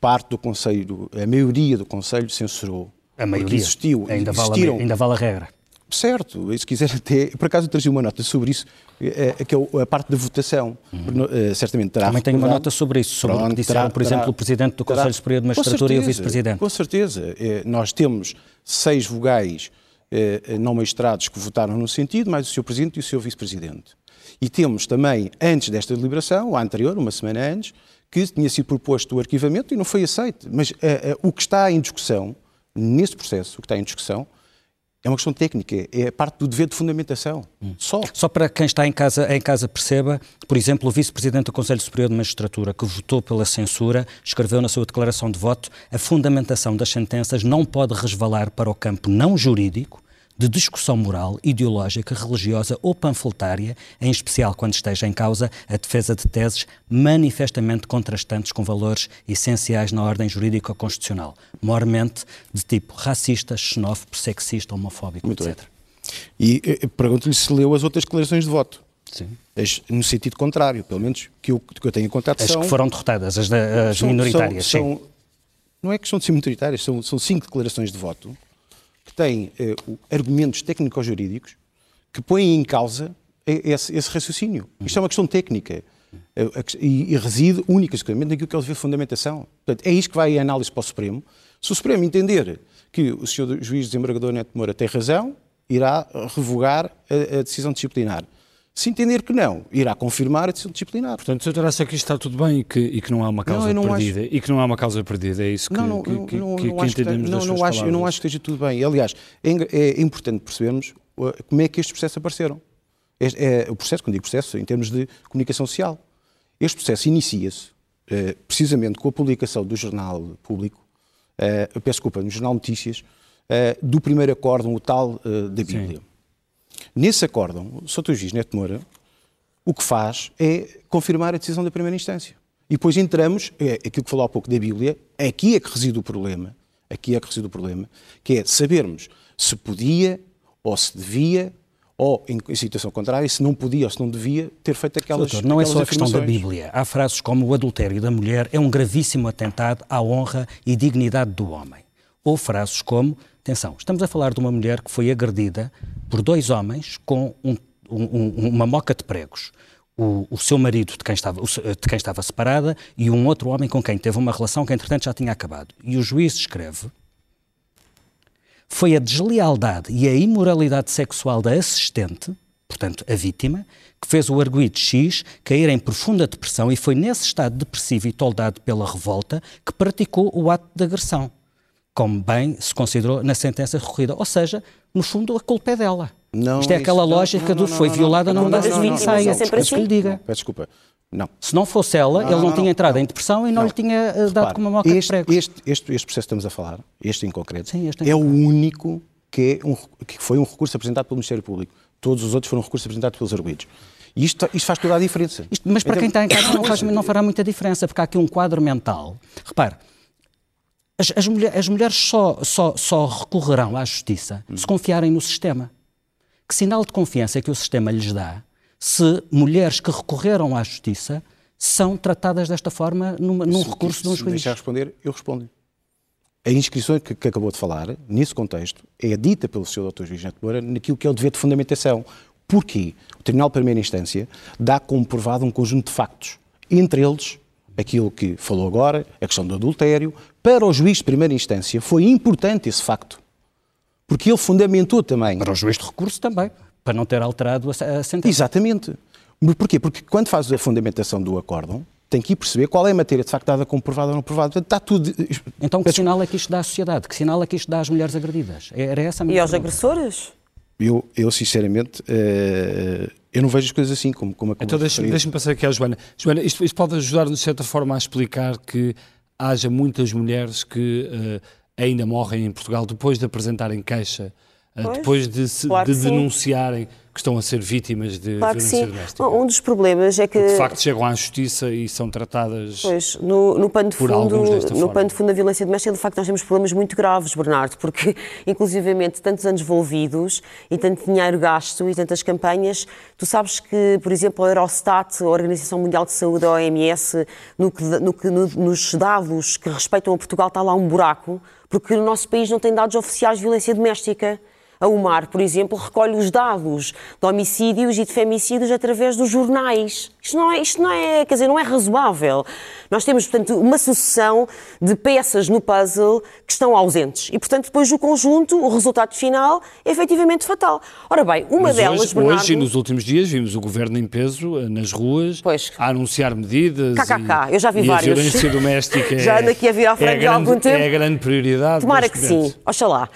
Parte do Conselho, a maioria do Conselho censurou. A maioria? Existiu, ainda, vale a, ainda vale a regra. Certo, se quiser até, por acaso eu trazi uma nota sobre isso, é, é, que é a parte da votação, uhum. uh, certamente terá Também tenho uma nota sobre isso, sobre Pronto, o que disseram, terá, por exemplo, terá, o Presidente do Conselho terá, Superior de Magistratura certeza, e o Vice-Presidente. Com certeza, nós temos seis vogais não magistrados que votaram no sentido, mais o Sr. Presidente e o Sr. Vice-Presidente. E temos também, antes desta deliberação, a anterior, uma semana antes, que tinha sido proposto o arquivamento e não foi aceito. Mas o que está em discussão, nesse processo, o que está em discussão, é uma questão técnica, é parte do dever de fundamentação. Hum. Só. Só para quem está em casa, em casa perceba, por exemplo, o vice-presidente do Conselho Superior de Magistratura, que votou pela censura, escreveu na sua declaração de voto: a fundamentação das sentenças não pode resvalar para o campo não jurídico, de discussão moral, ideológica, religiosa ou panfletária, em especial quando esteja em causa a defesa de teses manifestamente contrastantes com valores essenciais na ordem jurídica constitucional, mormente de tipo racista, xenófobo, sexista, homofóbico, Muito etc. Bem. E eh, pergunto-lhe se leu as outras declarações de voto. Sim. As, no sentido contrário, pelo menos que eu, que eu tenho contato as são... Que foram derrotadas, as, as são, minoritárias, são, são, Não é que são de minoritárias, são, são cinco declarações de voto têm uh, argumentos técnico-jurídicos que põem em causa esse, esse raciocínio. Isto é uma questão técnica uh, e, e, reside única exclusivamente naquilo que dever de fundamentação. Portanto, é isto que vai a análise para o Supremo. Se o Supremo entender que o Sr. Juiz Desembargador Neto Moura tem razão, irá revogar a, a decisão disciplinar. Se entender que não, irá confirmar a decisão disciplinar. Portanto, o Sr. acha que isto está tudo bem e que, e que não há uma causa não, perdida? Acho... E que não há uma causa perdida, é isso que, não, não, que, que, não, que, não, que entendemos não, não acho, Eu não acho que esteja tudo bem. Aliás, é, é importante percebermos uh, como é que estes processos apareceram. Este é, o processo, quando digo processo, em termos de comunicação social. Este processo inicia-se uh, precisamente com a publicação do jornal público, uh, peço desculpa, no jornal Notícias, do primeiro acórdão, o tal da Bíblia. Sim. Nesse acórdão, o Sr. Juiz Neto Moura o que faz é confirmar a decisão da primeira instância. E depois entramos, é aquilo que falou há pouco da Bíblia, aqui é que reside o problema, aqui é que reside o problema, que é sabermos se podia ou se devia ou, em situação contrária, se não podia ou se não devia ter feito aquelas Doutor, não é só a questão da Bíblia. Há frases como o adultério da mulher é um gravíssimo atentado à honra e dignidade do homem. Ou frases como, atenção, estamos a falar de uma mulher que foi agredida por dois homens com um um, uma moca de pregos. O, o, seu marido, de quem, estava, de quem estava separada, e um outro homem com quem teve uma relação que, entretanto, já tinha acabado. E o juiz escreve: Foi a deslealdade e a imoralidade sexual da assistente, portanto, a vítima, que fez o arguído X cair em profunda depressão e foi nesse estado depressivo e toldado pela revolta que praticou o ato de agressão, como bem se considerou na sentença recorrida. Ou seja, no fundo, a culpa é dela. Não, Isto é aquela não, lógica não, do foi violada, não, dá se vinho saia. Peço que lhe diga. Peço desculpa. Não. Se não fosse ela, ele não, tinha entrado em depressão e não, lhe tinha uh, dado com uma moca este, de pregos. Este, este, este processo que estamos a falar, este em concreto, Sim, este é concreto. o único que, é um, que foi um recurso apresentado pelo Ministério Público. Todos os outros foram recursos apresentados pelos arguidos. E isto, isto faz toda a diferença. Isto, mas para então, quem está em casa não, faz, não fará muita diferença, porque há aqui um quadro mental. Repare, as, as, mulher, as mulheres só, só, só recorrerão à justiça hum. se confiarem no sistema. Que sinal de confiança é que o sistema lhes dá se mulheres que recorreram à justiça são tratadas desta forma numa, num se, recurso de um juiz? Se responder, eu respondo-lhe. A inscrição que, que, acabou de falar, nesse contexto, é dita pelo Sr. Dr. Juiz Neto Moura naquilo que é o dever de fundamentação. Porquê? O Tribunal de Primeira Instância dá como provado um conjunto de factos, entre eles aquilo que falou agora, a questão do adultério. Para o juiz de primeira instância foi importante esse facto. Porque ele fundamentou também. Para o juiz de recurso também, para não ter alterado a sentença. Exatamente. Porquê? Porque quando faz a fundamentação do acórdão, tem que ir perceber qual é a matéria de facto dada como provada ou não provada. Portanto, está tudo. Então, que sinal é que isto dá à sociedade? Que sinal é que isto dá às mulheres agredidas? Era essa a minha E aos pergunta. agressores? Eu, eu sinceramente, eh, eu não vejo as coisas assim como, como a Então deixa-me deixa passar aqui à Joana. Joana, isto, isto pode ajudar, de certa forma, a explicar que haja muitas mulheres que eh, ainda morrem em Portugal depois de apresentarem queixa, Pois, depois de, claro de denunciarem que estão a ser vítimas de Claro violência sim. doméstica. Um dos problemas é que. De facto, chegam à justiça e são tratadas. Pois, no, no pano de por fundo, alguns desta no forma. pano de fundo da violência doméstica, de facto, nós temos problemas muito graves, Bernardo, porque, inclusivamente, tantos anos envolvidos e tanto dinheiro gasto e tantas campanhas, tu sabes que, por exemplo, a Eurostat, a Organização Mundial de Saúde, a OMS, no que, no que- no- nos dados que respeitam a Portugal, está lá um buraco, porque o nosso país não tem dados oficiais de violência doméstica. A UMAR, por exemplo, recolhe os dados de homicídios e de femicídios através dos jornais. Isto não é, isto não é, quer dizer, não é razoável. Nós temos, portanto, uma sucessão de peças no puzzle que estão ausentes. E, portanto, depois o conjunto, o resultado final, é efetivamente fatal. Ora bem, uma Mas delas, hoje, Bernardo... hoje e nos últimos dias vimos o governo em peso eh, nas ruas Pois. a anunciar medidas. KKK, e, eu já vi vários. A violência doméstica Já é- ando aqui a vir à é frente há grande- algum tempo. É a grande prioridade. Tomara que sim, oxalá.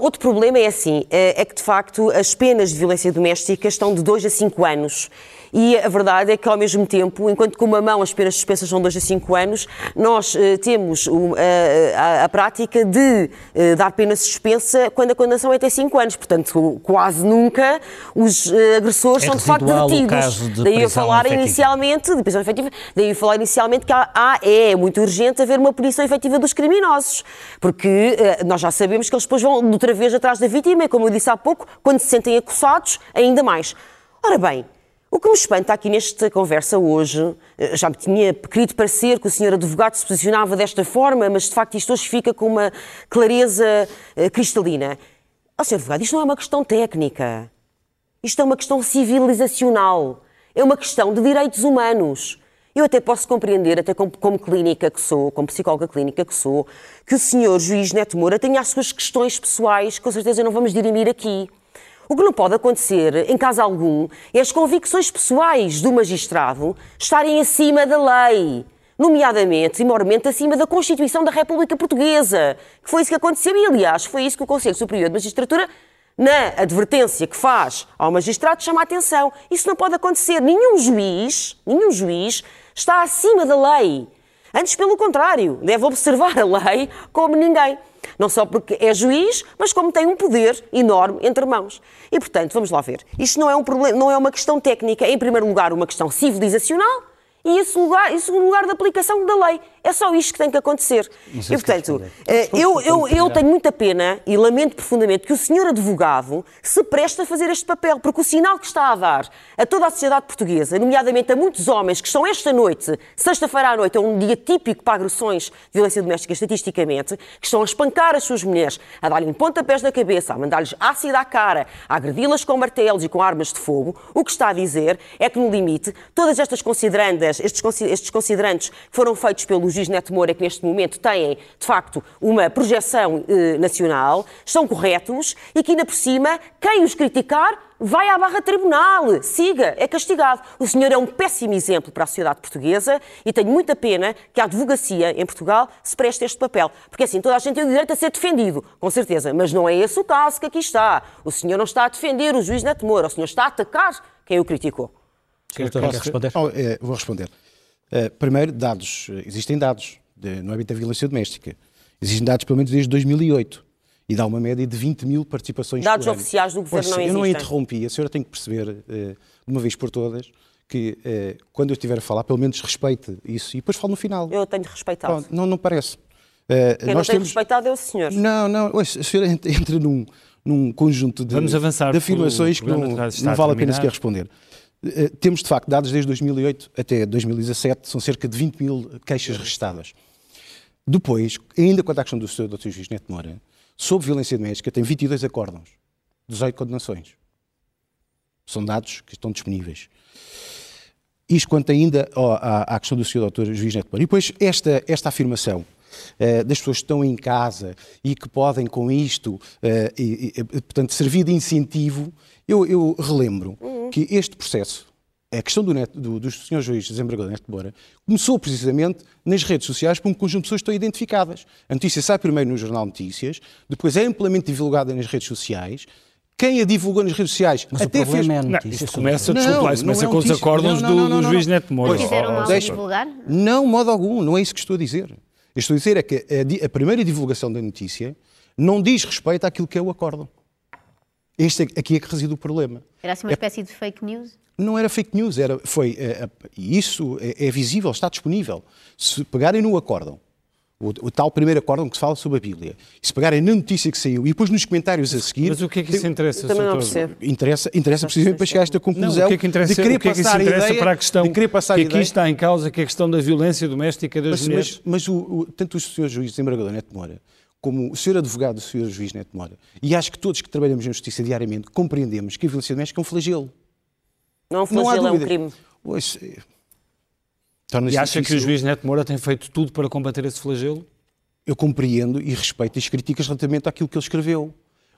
Outro problema é assim, é é que de facto as penas de violência doméstica estão de 2 a 5 anos. E a verdade é que, ao mesmo tempo, enquanto com uma mão as penas suspensas são 2 a 5 anos, nós eh, temos o- a, a- a prática de eh, dar pena suspensa quando a condenação é até 5 anos. Portanto, quase nunca os eh, agressores É são de facto detidos. de Daí prisão falar efetiva. inicialmente, de prisão efetiva, daí a falar inicialmente que há, há- é muito urgente haver uma punição efetiva dos criminosos, porque eh, nós já sabemos que eles depois vão outra vez atrás da vítima e, como eu disse há pouco, quando se sentem acossados, ainda mais. Ora bem, o que me espanta aqui nesta conversa hoje, eh, já me tinha querido parecer que o senhor advogado se posicionava desta forma, mas de facto isto hoje fica com uma clareza eh, cristalina. Ó senhor advogado, isto não é uma questão técnica. Isto é uma questão civilizacional. É uma questão de direitos humanos. Eu até posso compreender, até como, como clínica que sou, como psicóloga clínica que sou, que o senhor juiz Neto Moura tenha as suas questões pessoais, que com certeza não vamos dirimir aqui. O que não pode acontecer, em caso algum, é as convicções pessoais do magistrado estarem acima da lei. Nomeadamente e maiormente acima da Constituição da República Portuguesa. Que foi isso que aconteceu e, aliás, foi isso que o Conselho Superior de Magistratura na advertência que faz ao magistrado, chama a atenção. Isso não pode acontecer. Nenhum juiz, nenhum juiz está acima da lei. Antes, pelo contrário, deve observar a lei como ninguém. Não só porque é juiz, mas como tem um poder enorme entre mãos. E, portanto, vamos lá ver. Isto não é, um problema, não é uma questão técnica, é, em primeiro lugar, uma questão civilizacional e, em segundo lugar, da aplicação da lei. É só isto que tem que acontecer. E, portanto, eh, eu, eu, eu tenho muita pena e lamento profundamente que o senhor advogado se preste a fazer este papel, porque o sinal que está a dar a toda a sociedade portuguesa, nomeadamente a muitos homens que estão esta noite, sexta-feira à noite, é um dia típico para agressões de violência doméstica estatisticamente, que estão a espancar as suas mulheres, a dar-lhe pontapés na cabeça, a mandar-lhes ácido à cara, a agredi-las com martelos e com armas de fogo, o que está a dizer é que, no limite, todas estas considerandas, estes, consi- estes considerantes foram feitos pelo juiz Neto Moura, que neste momento têm, de facto, uma projeção eh, nacional, estão corretos e que, ainda por cima, quem os criticar vai à barra tribunal, siga, é castigado. O senhor é um péssimo exemplo para a sociedade portuguesa e tenho muita pena que a advocacia em Portugal se preste este papel. Porque assim, toda a gente tem o direito a ser defendido, com certeza, mas não é esse o caso que aqui está. O senhor não está a defender o juiz Neto Moura, o senhor está a atacar quem o criticou. Doutora, quer responder? Oh, eh, vou responder. Eh, primeiro, dados. Existem dados de, no âmbito da violência doméstica. Existem dados pelo menos desde 2008. E dá uma média de 20 mil participações Dados oficiais do governo Ouça, não Eu não a existem. interrompi. A senhora tem que perceber, eh, de uma vez por todas, que quando eu estiver a falar, pelo menos respeite isso. E depois falo no final. Eu tenho respeitado. Não, não parece. Quem não nós tem temos... respeitado é o senhor. Não, não. Ouça, a senhora entra, num, num conjunto de, Vamos avançar, de afirmações que não, não vale a pena sequer responder. Eh, Temos, de facto, dados desde 2008 até 2017, são cerca de 20 mil queixas registadas. Depois, ainda quanto à questão do Sr. Dr. Juiz Neto Moura, sobre violência doméstica, tem 22 acórdãos, 18 condenações. São dados que estão disponíveis. Isto quanto ainda à, à questão do Sr. Dr. Juiz Neto Moura. E depois, esta, esta afirmação eh, das pessoas que estão em casa e que podem, com isto, eh, e- e, portanto, servir de incentivo, eu, eu relembro que este processo a questão do, neto, do, do Sr. Juiz Desembargador Neto Moura começou precisamente nas redes sociais por um conjunto de pessoas que estão identificadas. A notícia sai primeiro no Jornal Notícias, depois é amplamente divulgada nas redes sociais, quem a divulgou nas redes sociais Mas até o fez... É não, isto começa, não, desculpa lá, isso começa é com os acórdãos do, do juiz Neto Moura. Quiseram mal divulgar? Não, modo algum, não é isso que estou a dizer. Eu estou a dizer é que a, a primeira divulgação da notícia não diz respeito àquilo que é o acórdão. Este é, aqui é que reside o problema. Era assim uma é, espécie de fake news? Não era fake news, era, foi, é, e isso é, é, visível, está disponível. Se pegarem no acórdão, o, o, tal primeiro acórdão que se fala sobre a Bíblia, e se pegarem na notícia que saiu e depois nos comentários a seguir... Mas o que é que isso interessa, também não percebo. Interessa, interessa precisamente para chegar a esta conclusão não, o que é que interessa, de querer o que é que isso interessa ideia, para a questão que aqui está em causa, que é a questão da violência doméstica das mas, mulheres. Mas, mas o, o, tanto o Sr. Juiz desembargador Neto Moura como o Sr. Advogado, o Sr. Juiz Neto Moura, e acho que todos que trabalhamos na Justiça diariamente compreendemos que a violência doméstica é um flagelo. Não é um flagelo, é um crime. Pois, é. E acha que o Juiz Neto Moura tem feito tudo para combater esse flagelo? Eu compreendo e respeito as críticas relativamente àquilo que ele escreveu.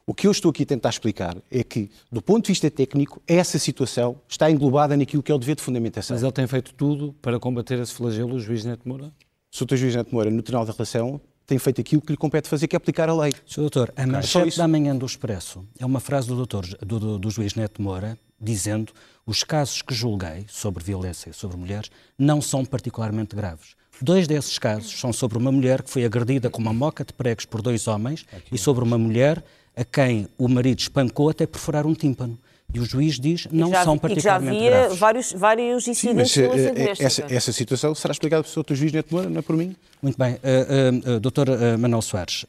O que eu estou aqui a tentar explicar é que, do ponto de vista técnico, essa situação está englobada naquilo que é o dever de fundamentação. Mas ele tem feito tudo para combater esse flagelo, o Juiz Neto Moura? O Sr. Juiz Neto Moura, no Tribunal da Relação, tem feito aquilo que lhe compete fazer, que é aplicar a lei. Sr. Doutor, a manchete da manhã do Expresso é uma frase do, doutor, do, do, do juiz Neto Moura, dizendo os casos que julguei sobre violência sobre mulheres não são particularmente graves. Dois desses casos são sobre uma mulher que foi agredida com uma moca de pregos por dois homens e sobre uma mulher a quem o marido espancou até perfurar um tímpano. E o juiz diz não já, são particularmente graves. já havia vários, vários incidentes Sim, mas, uh, essa, essa, situação será explicada pelo Dr. Juiz Neto Moura, não é por mim? Muito bem. Uh, uh, Dr. Uh, Manuel Soares,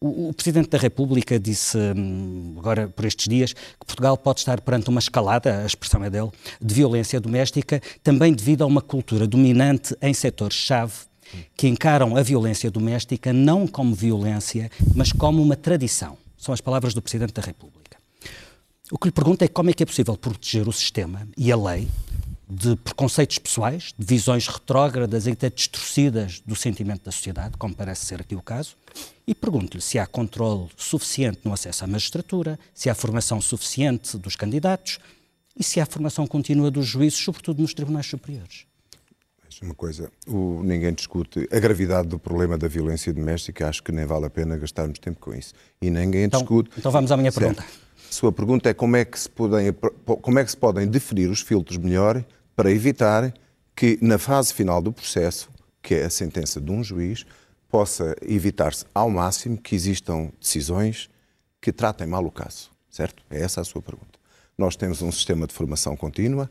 o, o, Presidente da República disse um, agora por estes dias que Portugal pode estar perante uma escalada, a expressão é dele, de violência doméstica, também devido a uma cultura dominante em setores-chave que encaram a violência doméstica não como violência, mas como uma tradição. São as palavras do Presidente da República. O que lhe pergunto é como é que é possível proteger o sistema e a lei de preconceitos pessoais, de visões retrógradas e até distorcidas do sentimento da sociedade, como parece ser aqui o caso, e pergunto-lhe se há controle suficiente no acesso à magistratura, se há formação suficiente dos candidatos e se há formação contínua dos juízes, sobretudo nos tribunais superiores. Uma coisa, o, ninguém discute a gravidade do problema da violência doméstica, acho que nem vale a pena gastarmos tempo com isso. E ninguém então, discute. Então vamos à minha certo. pergunta sua pergunta é como é, que se podem, como é que se podem definir os filtros melhor para evitar que, na fase final do processo, que é a sentença de um juiz, possa evitar-se ao máximo que existam decisões que tratem mal o caso, certo? É essa a sua pergunta. Nós temos um sistema de formação contínua,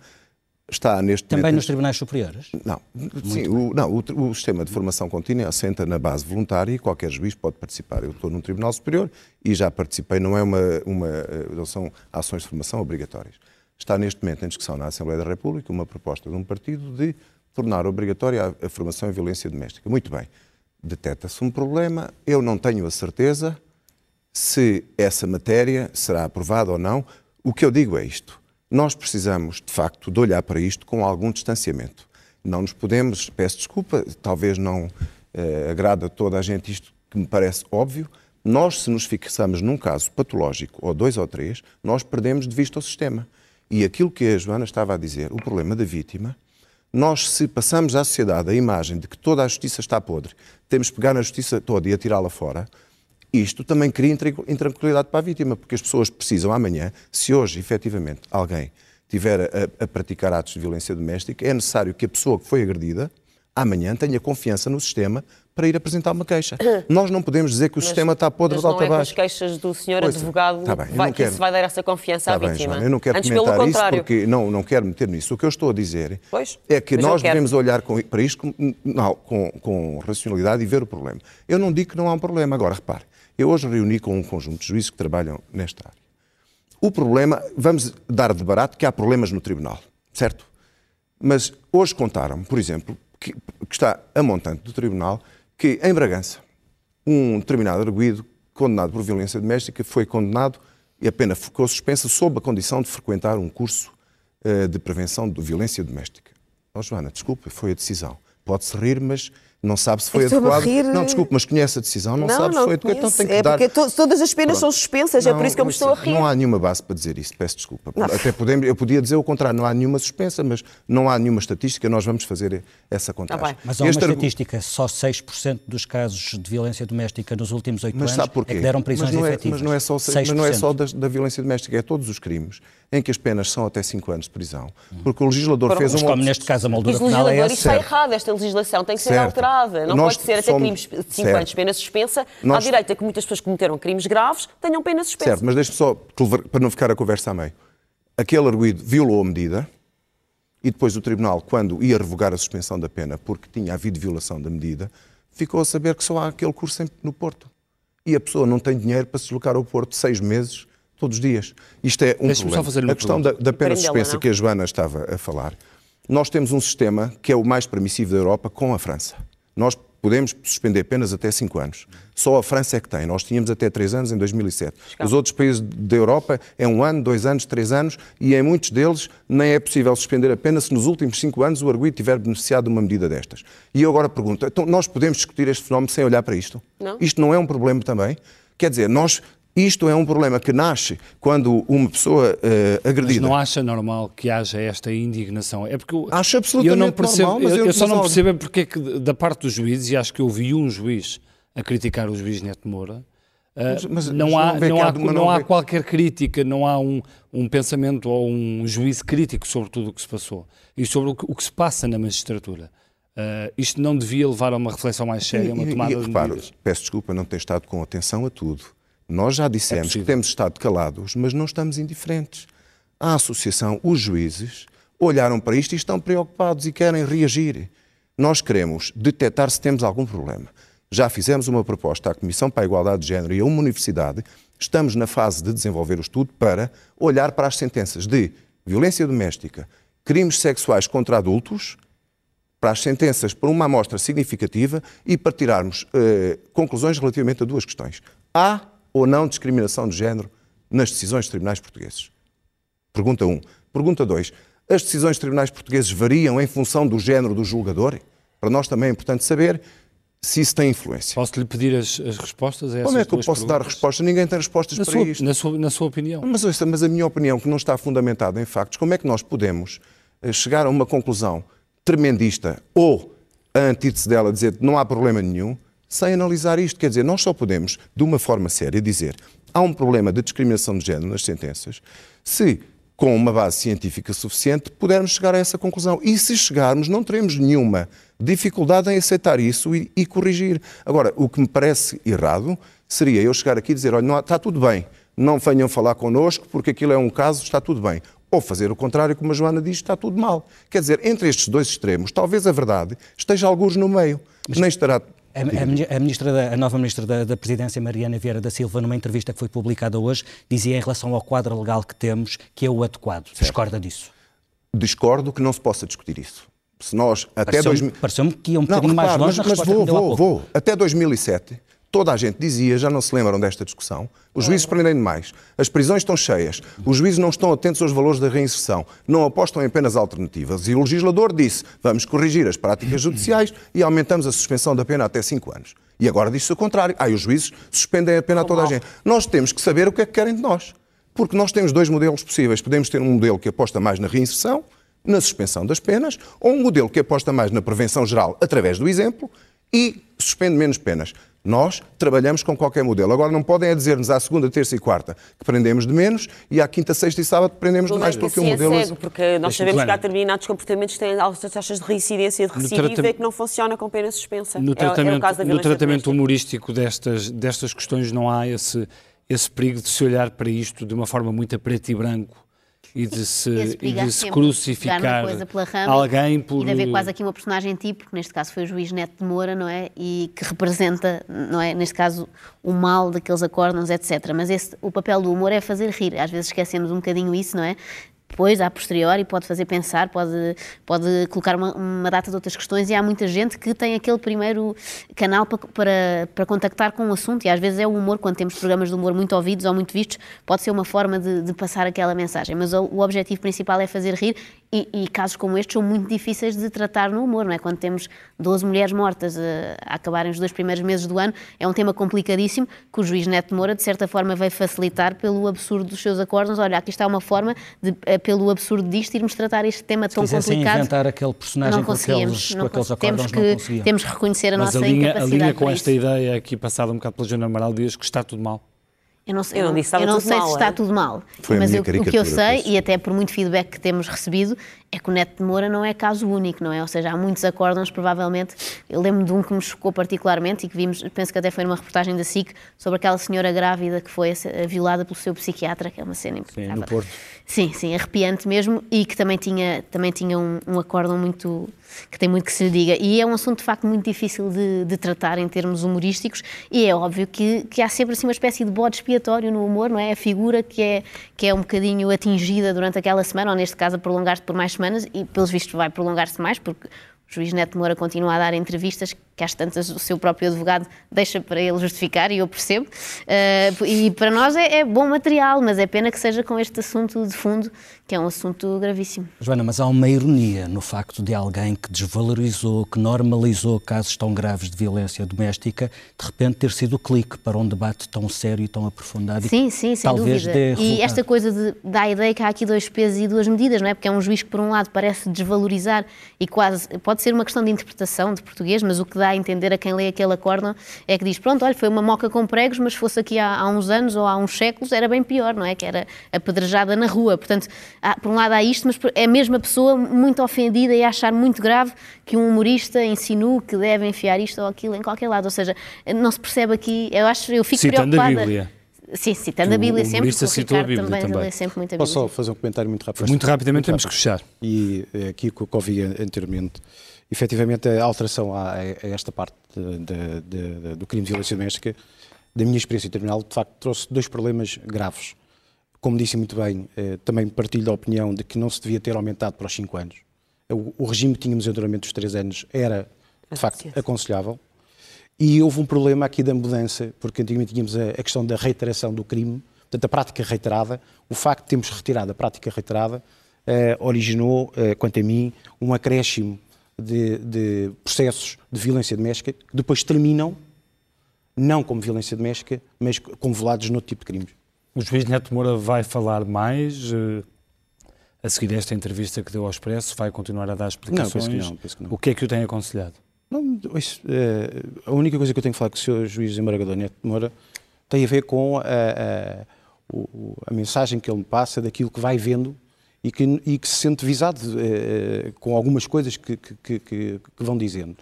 está neste Também momento... nos tribunais superiores? Não, sim, o, não, o, o, sistema de formação contínua assenta na base voluntária e qualquer juiz pode participar. Eu estou num tribunal superior e já participei, não é uma, uma não são ações de formação obrigatórias. Está neste momento em discussão na Assembleia da República uma proposta de um partido de tornar obrigatória a, a formação em violência doméstica. Muito bem, detecta-se um problema, eu não tenho a certeza se essa matéria será aprovada ou não. O que eu digo é isto nós precisamos, de facto, de olhar para isto com algum distanciamento. Não nos podemos, peço desculpa, talvez não eh, agrada a toda a gente isto que me parece óbvio, nós, se nos fixamos num caso patológico, ou dois ou três, nós perdemos de vista o sistema. E aquilo que a Joana estava a dizer, o problema da vítima, nós, se passamos à sociedade a imagem de que toda a justiça está podre, temos que pegar na justiça toda e atirá-la fora, isto também cria intranquilidade para a vítima, porque as pessoas precisam amanhã, se hoje efetivamente alguém tiver a, a, praticar atos de violência doméstica, é necessário que a pessoa que foi agredida amanhã tenha confiança no sistema para ir apresentar uma queixa. Nós não podemos dizer que o mas, sistema está podre de alta é baixo. as queixas do senhor advogado tá bem, vai, que quero, isso vai dar essa confiança tá à vítima. Bem, eu não quero Antes comentar isso porque não, não quero meter nisso. O que eu estou a dizer pois, é que nós devemos olhar com, para isto com, não, com, com racionalidade e ver o problema. Eu não digo que não há um problema. Agora, repare, eu hoje reuni com um conjunto de juízes que trabalham nesta área. O problema, vamos dar de barato que há problemas no tribunal, certo? Mas hoje contaram, por exemplo, que, que está a montante do tribunal, que em Bragança, um determinado arguído condenado por violência doméstica foi condenado e a pena ficou suspensa sob a condição de frequentar um curso uh, de prevenção de violência doméstica. Oh, Joana, desculpe, foi a decisão. Pode-se rir, mas não sabe se foi adequado. Não, desculpe, mas conhece a decisão, não, não sabe não se foi adequado. Então tem que é dar... porque to todas as penas Pronto. são suspensas, não, é por isso que eu me estou a rir. Não há nenhuma base para dizer isso, peço desculpa. Não. Até podemos, eu podia dizer o contrário, não há nenhuma suspensa, mas não há nenhuma estatística, nós vamos fazer essa contagem. Tá mas há uma este estatística, só 6% dos casos de violência doméstica nos últimos 8 mas anos sabe porquê? é que deram prisões mas não é, efetivas. Mas não é só, 6%. mas não é só da, da violência doméstica, é todos os crimes em que as penas são até 5 anos de prisão. Porque o legislador fez um... Como neste caso a moldura penal é essa. Isso está errado, esta legislação tem que ser certo. alterada. Não Nós pode ser até somos... crimes de 5 anos de pena suspensa. Nós... À direita que muitas pessoas cometeram crimes graves tenham pena suspensa. Certo, mas deixe-me só, para não ficar a conversa a meio. Aquele arguído violou a medida e depois o Tribunal, quando ia revogar a suspensão da pena porque tinha havido violação da medida, ficou a saber que só há aquele curso no Porto. E a pessoa não tem dinheiro para se deslocar ao Porto seis meses todos os dias. Isto é um problema. Só fazer uma a questão da, da, pena suspensa que a Joana estava a falar. Nós temos um sistema que é o mais permissivo da Europa com a França. Nós podemos suspender penas até 5 anos. Só a França é que tem. Nós tínhamos até 3 anos em 2007. Os outros países da Europa é um ano, dois anos, três anos e em muitos deles nem é possível suspender a pena se nos últimos 5 anos o arguido tiver beneficiado de uma medida destas. E eu agora pergunto, então nós podemos discutir este fenómeno sem olhar para isto? Não. Isto não é um problema também? Quer dizer, nós isto é um problema que nasce quando uma pessoa uh, agredida. Mas não acha normal que haja esta indignação? É porque eu, acho absolutamente eu não percebo, normal, eu, eu, só não percebo é porque é que da parte dos juízes, e acho que eu vi um juiz a criticar o juiz Neto Moura, uh, mas, não, mas há, não, há, não, não há qualquer crítica, não há um, um pensamento ou um juízo crítico sobre tudo o que se passou e sobre o que, o que se passa na magistratura. Uh, isto não devia levar a uma reflexão mais séria, a uma tomada e, e, de reparo, medidas. Peço desculpa não ter estado com atenção a tudo nós já dissemos é que temos estado calados, mas não estamos indiferentes. A associação, os juízes, olharam para isto e estão preocupados e querem reagir. Nós queremos detectar se temos algum problema. Já fizemos uma proposta à Comissão para a Igualdade de Género e a uma universidade. Estamos na fase de desenvolver o estudo para olhar para as sentenças de violência doméstica, crimes sexuais contra adultos, para as sentenças por uma amostra significativa e para tirarmos eh, conclusões relativamente a duas questões. Há ou não discriminação de género nas decisões de tribunais portugueses? Pergunta 1. Um. Pergunta 2. As decisões de tribunais portugueses variam em função do género do julgador? Para nós também é importante saber se isso tem influência. Posso-lhe pedir as, as, respostas a essas Como é que eu posso perguntas? dar respostas? Ninguém tem respostas na para sua, isto. Na sua, na sua opinião. Mas, mas a minha opinião, que não está fundamentada em factos, como é que nós podemos eh, chegar a uma conclusão tremendista ou a antítese dela dizer que não há problema nenhum sem analisar isto. Quer dizer, nós só podemos, de uma forma séria, dizer há um problema de discriminação de género nas sentenças se, com uma base científica suficiente, pudermos chegar a essa conclusão. E se chegarmos, não teremos nenhuma dificuldade em aceitar isso e, e corrigir. Agora, o que me parece errado seria eu chegar aqui e dizer: olha, não, está tudo bem, não venham falar connosco porque aquilo é um caso, está tudo bem. Ou fazer o contrário, como a Joana diz, está tudo mal. Quer dizer, entre estes dois extremos, talvez a verdade esteja alguns no meio. Mas... Nem estará a, a, ministra da, a nova ministra da, da, Presidência, Mariana Vieira da Silva, numa entrevista que foi publicada hoje, dizia em relação ao quadro legal que temos que é o adequado. Certo. Discorda disso? Discordo que não se possa discutir isso. Se nós até pareceu-me, 2000... pareceu que ia um bocadinho não, mais longe mas, mas vou, vou, vou. Até 2007 Toda a gente dizia, já não se lembram desta discussão, os juízes prendem demais, as prisões estão cheias, os juízes não estão atentos aos valores da reinserção, não apostam em penas alternativas. E o legislador disse, vamos corrigir as práticas judiciais e aumentamos a suspensão da pena até 5 anos. E agora diz-se o contrário. Ah, os juízes suspendem a pena a toda a gente. Nós temos que saber o que é que querem de nós. Porque nós temos dois modelos possíveis. Podemos ter um modelo que aposta mais na reinserção, na suspensão das penas, ou um modelo que aposta mais na prevenção geral através do exemplo e suspende menos penas. Nós trabalhamos com qualquer modelo. Agora, não podem é dizer-nos à segunda, terça e quarta que prendemos de menos e à quinta, sexta e sábado que prendemos de mais, porque o modelo... É cego, porque nós sabemos que há determinados comportamentos que têm altas taxas de reincidência e de recidiva e que não funciona com pena suspensa. No tratamento, é, é no tratamento humorístico destas, destas questões não há esse, esse perigo de se olhar para isto de uma forma muito a preto e branco e de se, e de se crucificar alguém por... E de haver quase aqui uma personagem tipo, que neste caso foi o juiz Neto de Moura, não é? E que representa, não é? Neste caso, o mal daqueles acórdãos, etc. Mas esse, o papel do humor é fazer rir. Às vezes esquecemos um bocadinho isso, não é? Depois, a posteriori, pode fazer pensar, pode, pode colocar uma, uma, data de outras questões e há muita gente que tem aquele primeiro canal para, para, para contactar com o assunto e às vezes é o humor, quando temos programas de humor muito ouvidos ou muito vistos, pode ser uma forma de, de passar aquela mensagem, mas o, o objetivo principal é fazer rir e, e, casos como estes são muito difíceis de tratar no humor, não é? Quando temos 12 mulheres mortas a, eh, a acabarem os dois primeiros meses do ano, é um tema complicadíssimo que o juiz Neto Moura, de certa forma, veio facilitar pelo absurdo dos seus acordos. Olha, aqui está uma forma, de, eh, pelo absurdo disto, irmos tratar este tema tão complicado. inventar aquele personagem com aqueles, com aqueles acordos, temos que, Temos que reconhecer a Mas nossa a linha, incapacidade a linha com esta ideia aqui passada um bocado pela Joana Amaral diz que está tudo mal. Eu não, sei, eu não, disse, eu não sei mal, se está é? tudo mal, Foi mas eu, o que eu sei, e até por muito feedback que temos recebido, é que o Neto de Moura não é caso único, não é? Ou seja, há muitos acórdãos, provavelmente. Eu lembro de um que me chocou particularmente e que vimos, penso que até foi numa reportagem da SIC, sobre aquela senhora grávida que foi violada pelo seu psiquiatra, que é uma cena Sim, no Porto. Sim, sim, arrepiante mesmo, e que também tinha, também tinha um, um acórdão muito que tem muito que se lhe diga. E é um assunto, de facto, muito difícil de, de tratar em termos humorísticos e é óbvio que, que há sempre assim uma espécie de bode expiatório no humor, não é? A figura que é, que é um bocadinho atingida durante aquela semana, ou neste caso a prolongar-se por mais semanas e, pelos vistos, vai prolongar-se mais, porque o juiz Neto Moura continua a dar entrevistas que às tantas o seu próprio advogado deixa para ele justificar, e eu percebo. Uh, e para nós é, é, bom material, mas é pena que seja com este assunto de fundo, que é um assunto gravíssimo. Joana, mas há uma ironia no facto de alguém que desvalorizou, que normalizou casos tão graves de violência doméstica, de repente ter sido o clique para um debate tão sério e tão aprofundado. Sim, sim, sem talvez dúvida. e esta coisa de, dá a ideia que há aqui dois pesos e duas medidas, não é? Porque é um juiz que, por um lado, parece desvalorizar e quase. pode ser uma questão de interpretação de português, mas o que dá dá a entender a quem lê aquele acórdão é que diz, pronto, olha, foi uma moca com pregos, mas fosse aqui há, há, uns anos ou há uns séculos era bem pior, não é? Que era apedrejada na rua. Portanto, há, por um lado há isto, mas é a mesma pessoa muito ofendida e a achar muito grave que um humorista insinue que deve enfiar isto ou aquilo em qualquer lado. Ou seja, não se percebe aqui, eu acho, eu fico Citando preocupada... a Bíblia. Sim, citando a Bíblia sempre, o citou a Bíblia também, também. lê sempre muito a Bíblia. Posso só fazer um comentário muito rápido? Muito rapidamente muito temos rápido. que fechar. E eh, aqui o que eu ouvi anteriormente, efetivamente a alteração a, a esta parte de, de, de, do crime de violência doméstica, da minha experiência terminal, de facto trouxe dois problemas graves. Como disse muito bem, eh, também partilho da opinião de que não se devia ter aumentado para os 5 anos. O, o, regime que tínhamos anteriormente dos 3 anos era, de facto, aconselhável. E houve um problema aqui da mudança, porque antigamente tínhamos a, a questão da reiteração do crime, portanto, a prática reiterada. O facto de termos retirado a prática reiterada eh, originou, eh, quanto a mim, um acréscimo de, de processos de violência doméstica que depois terminam não como violência doméstica, mas convolados noutro tipo de crimes. O juiz Neto Moura vai falar mais uh, a seguir esta entrevista que deu ao Expresso? Vai continuar a dar explicações? Não, penso que não. Penso que não. O que é que o tem aconselhado? Não, isso, uh, a única coisa que eu tenho que falar com o Sr. Juiz Desembargador Neto Moura tem a ver com a, a, a, mensagem que ele me passa daquilo que vai vendo e que, e que se sente visado eh, com algumas coisas que, que, que, vão dizendo.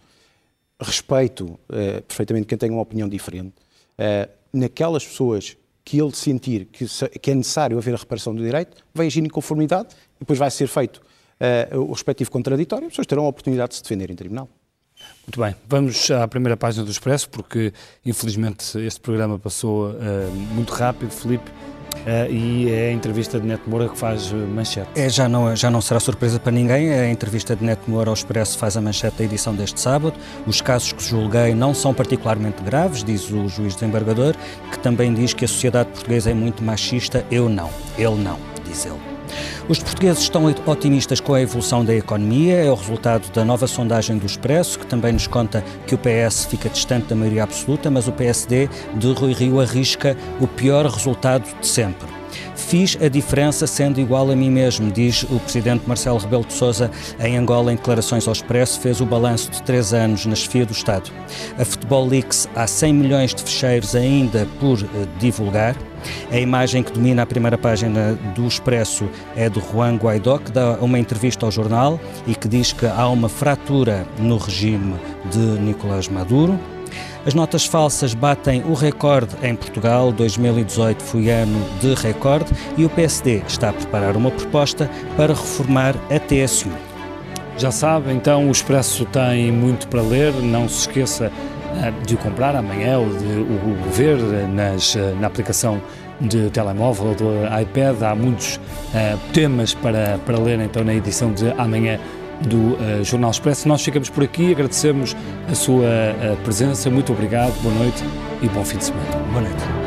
Respeito eh, perfeitamente quem tem uma opinião diferente. Eh, naquelas pessoas que ele sentir que, que, é necessário haver a reparação do direito, vai agir em conformidade e depois vai ser feito o respectivo contraditório, as pessoas terão a oportunidade de se defender em tribunal. Muito bem, vamos à primeira página do Expresso, porque infelizmente este programa passou uh, muito rápido, Felipe. Uh, e é a entrevista de Neto Moura que faz eh, manchete. É, já, não, já não será surpresa para ninguém, a entrevista de Neto Moura ao Expresso faz a manchete da edição deste sábado. Os casos que julguei não são particularmente graves, diz o juiz desembargador, que também diz que a sociedade portuguesa é muito machista. Eu não, ele não, diz ele. Os portugueses estão otimistas com a evolução da economia, é o resultado da nova sondagem do Expresso, que também nos conta que o PS fica distante da maioria absoluta, mas o PSD de Rui Rio arrisca o pior resultado de sempre. Fiz a diferença sendo igual a mim mesmo, diz o presidente Marcelo Rebelo de Sousa em Angola em declarações ao Expresso, fez o balanço de três anos na chefia do Estado. A Futebol Leaks há 100 milhões de fecheiros ainda por uh, divulgar. A imagem que domina a primeira página do Expresso é de Juan Guaidó, que dá uma entrevista ao jornal e que diz que há uma fratura no regime de Nicolás Maduro. As notas falsas batem o recorde em Portugal. 2018 foi ano de recorde e o PSD está a preparar uma proposta para reformar a TSU. Já sabe, então o Expresso tem muito para ler. Não se esqueça de o comprar amanhã ou de o ver nas, eh, na aplicação de telemóvel ou do iPad. Há muitos uh, temas para, para ler então na edição de amanhã do Jornal Expresso. Nós ficamos por aqui, agradecemos a sua presença, muito obrigado, boa noite e bom fim de semana. Boa noite.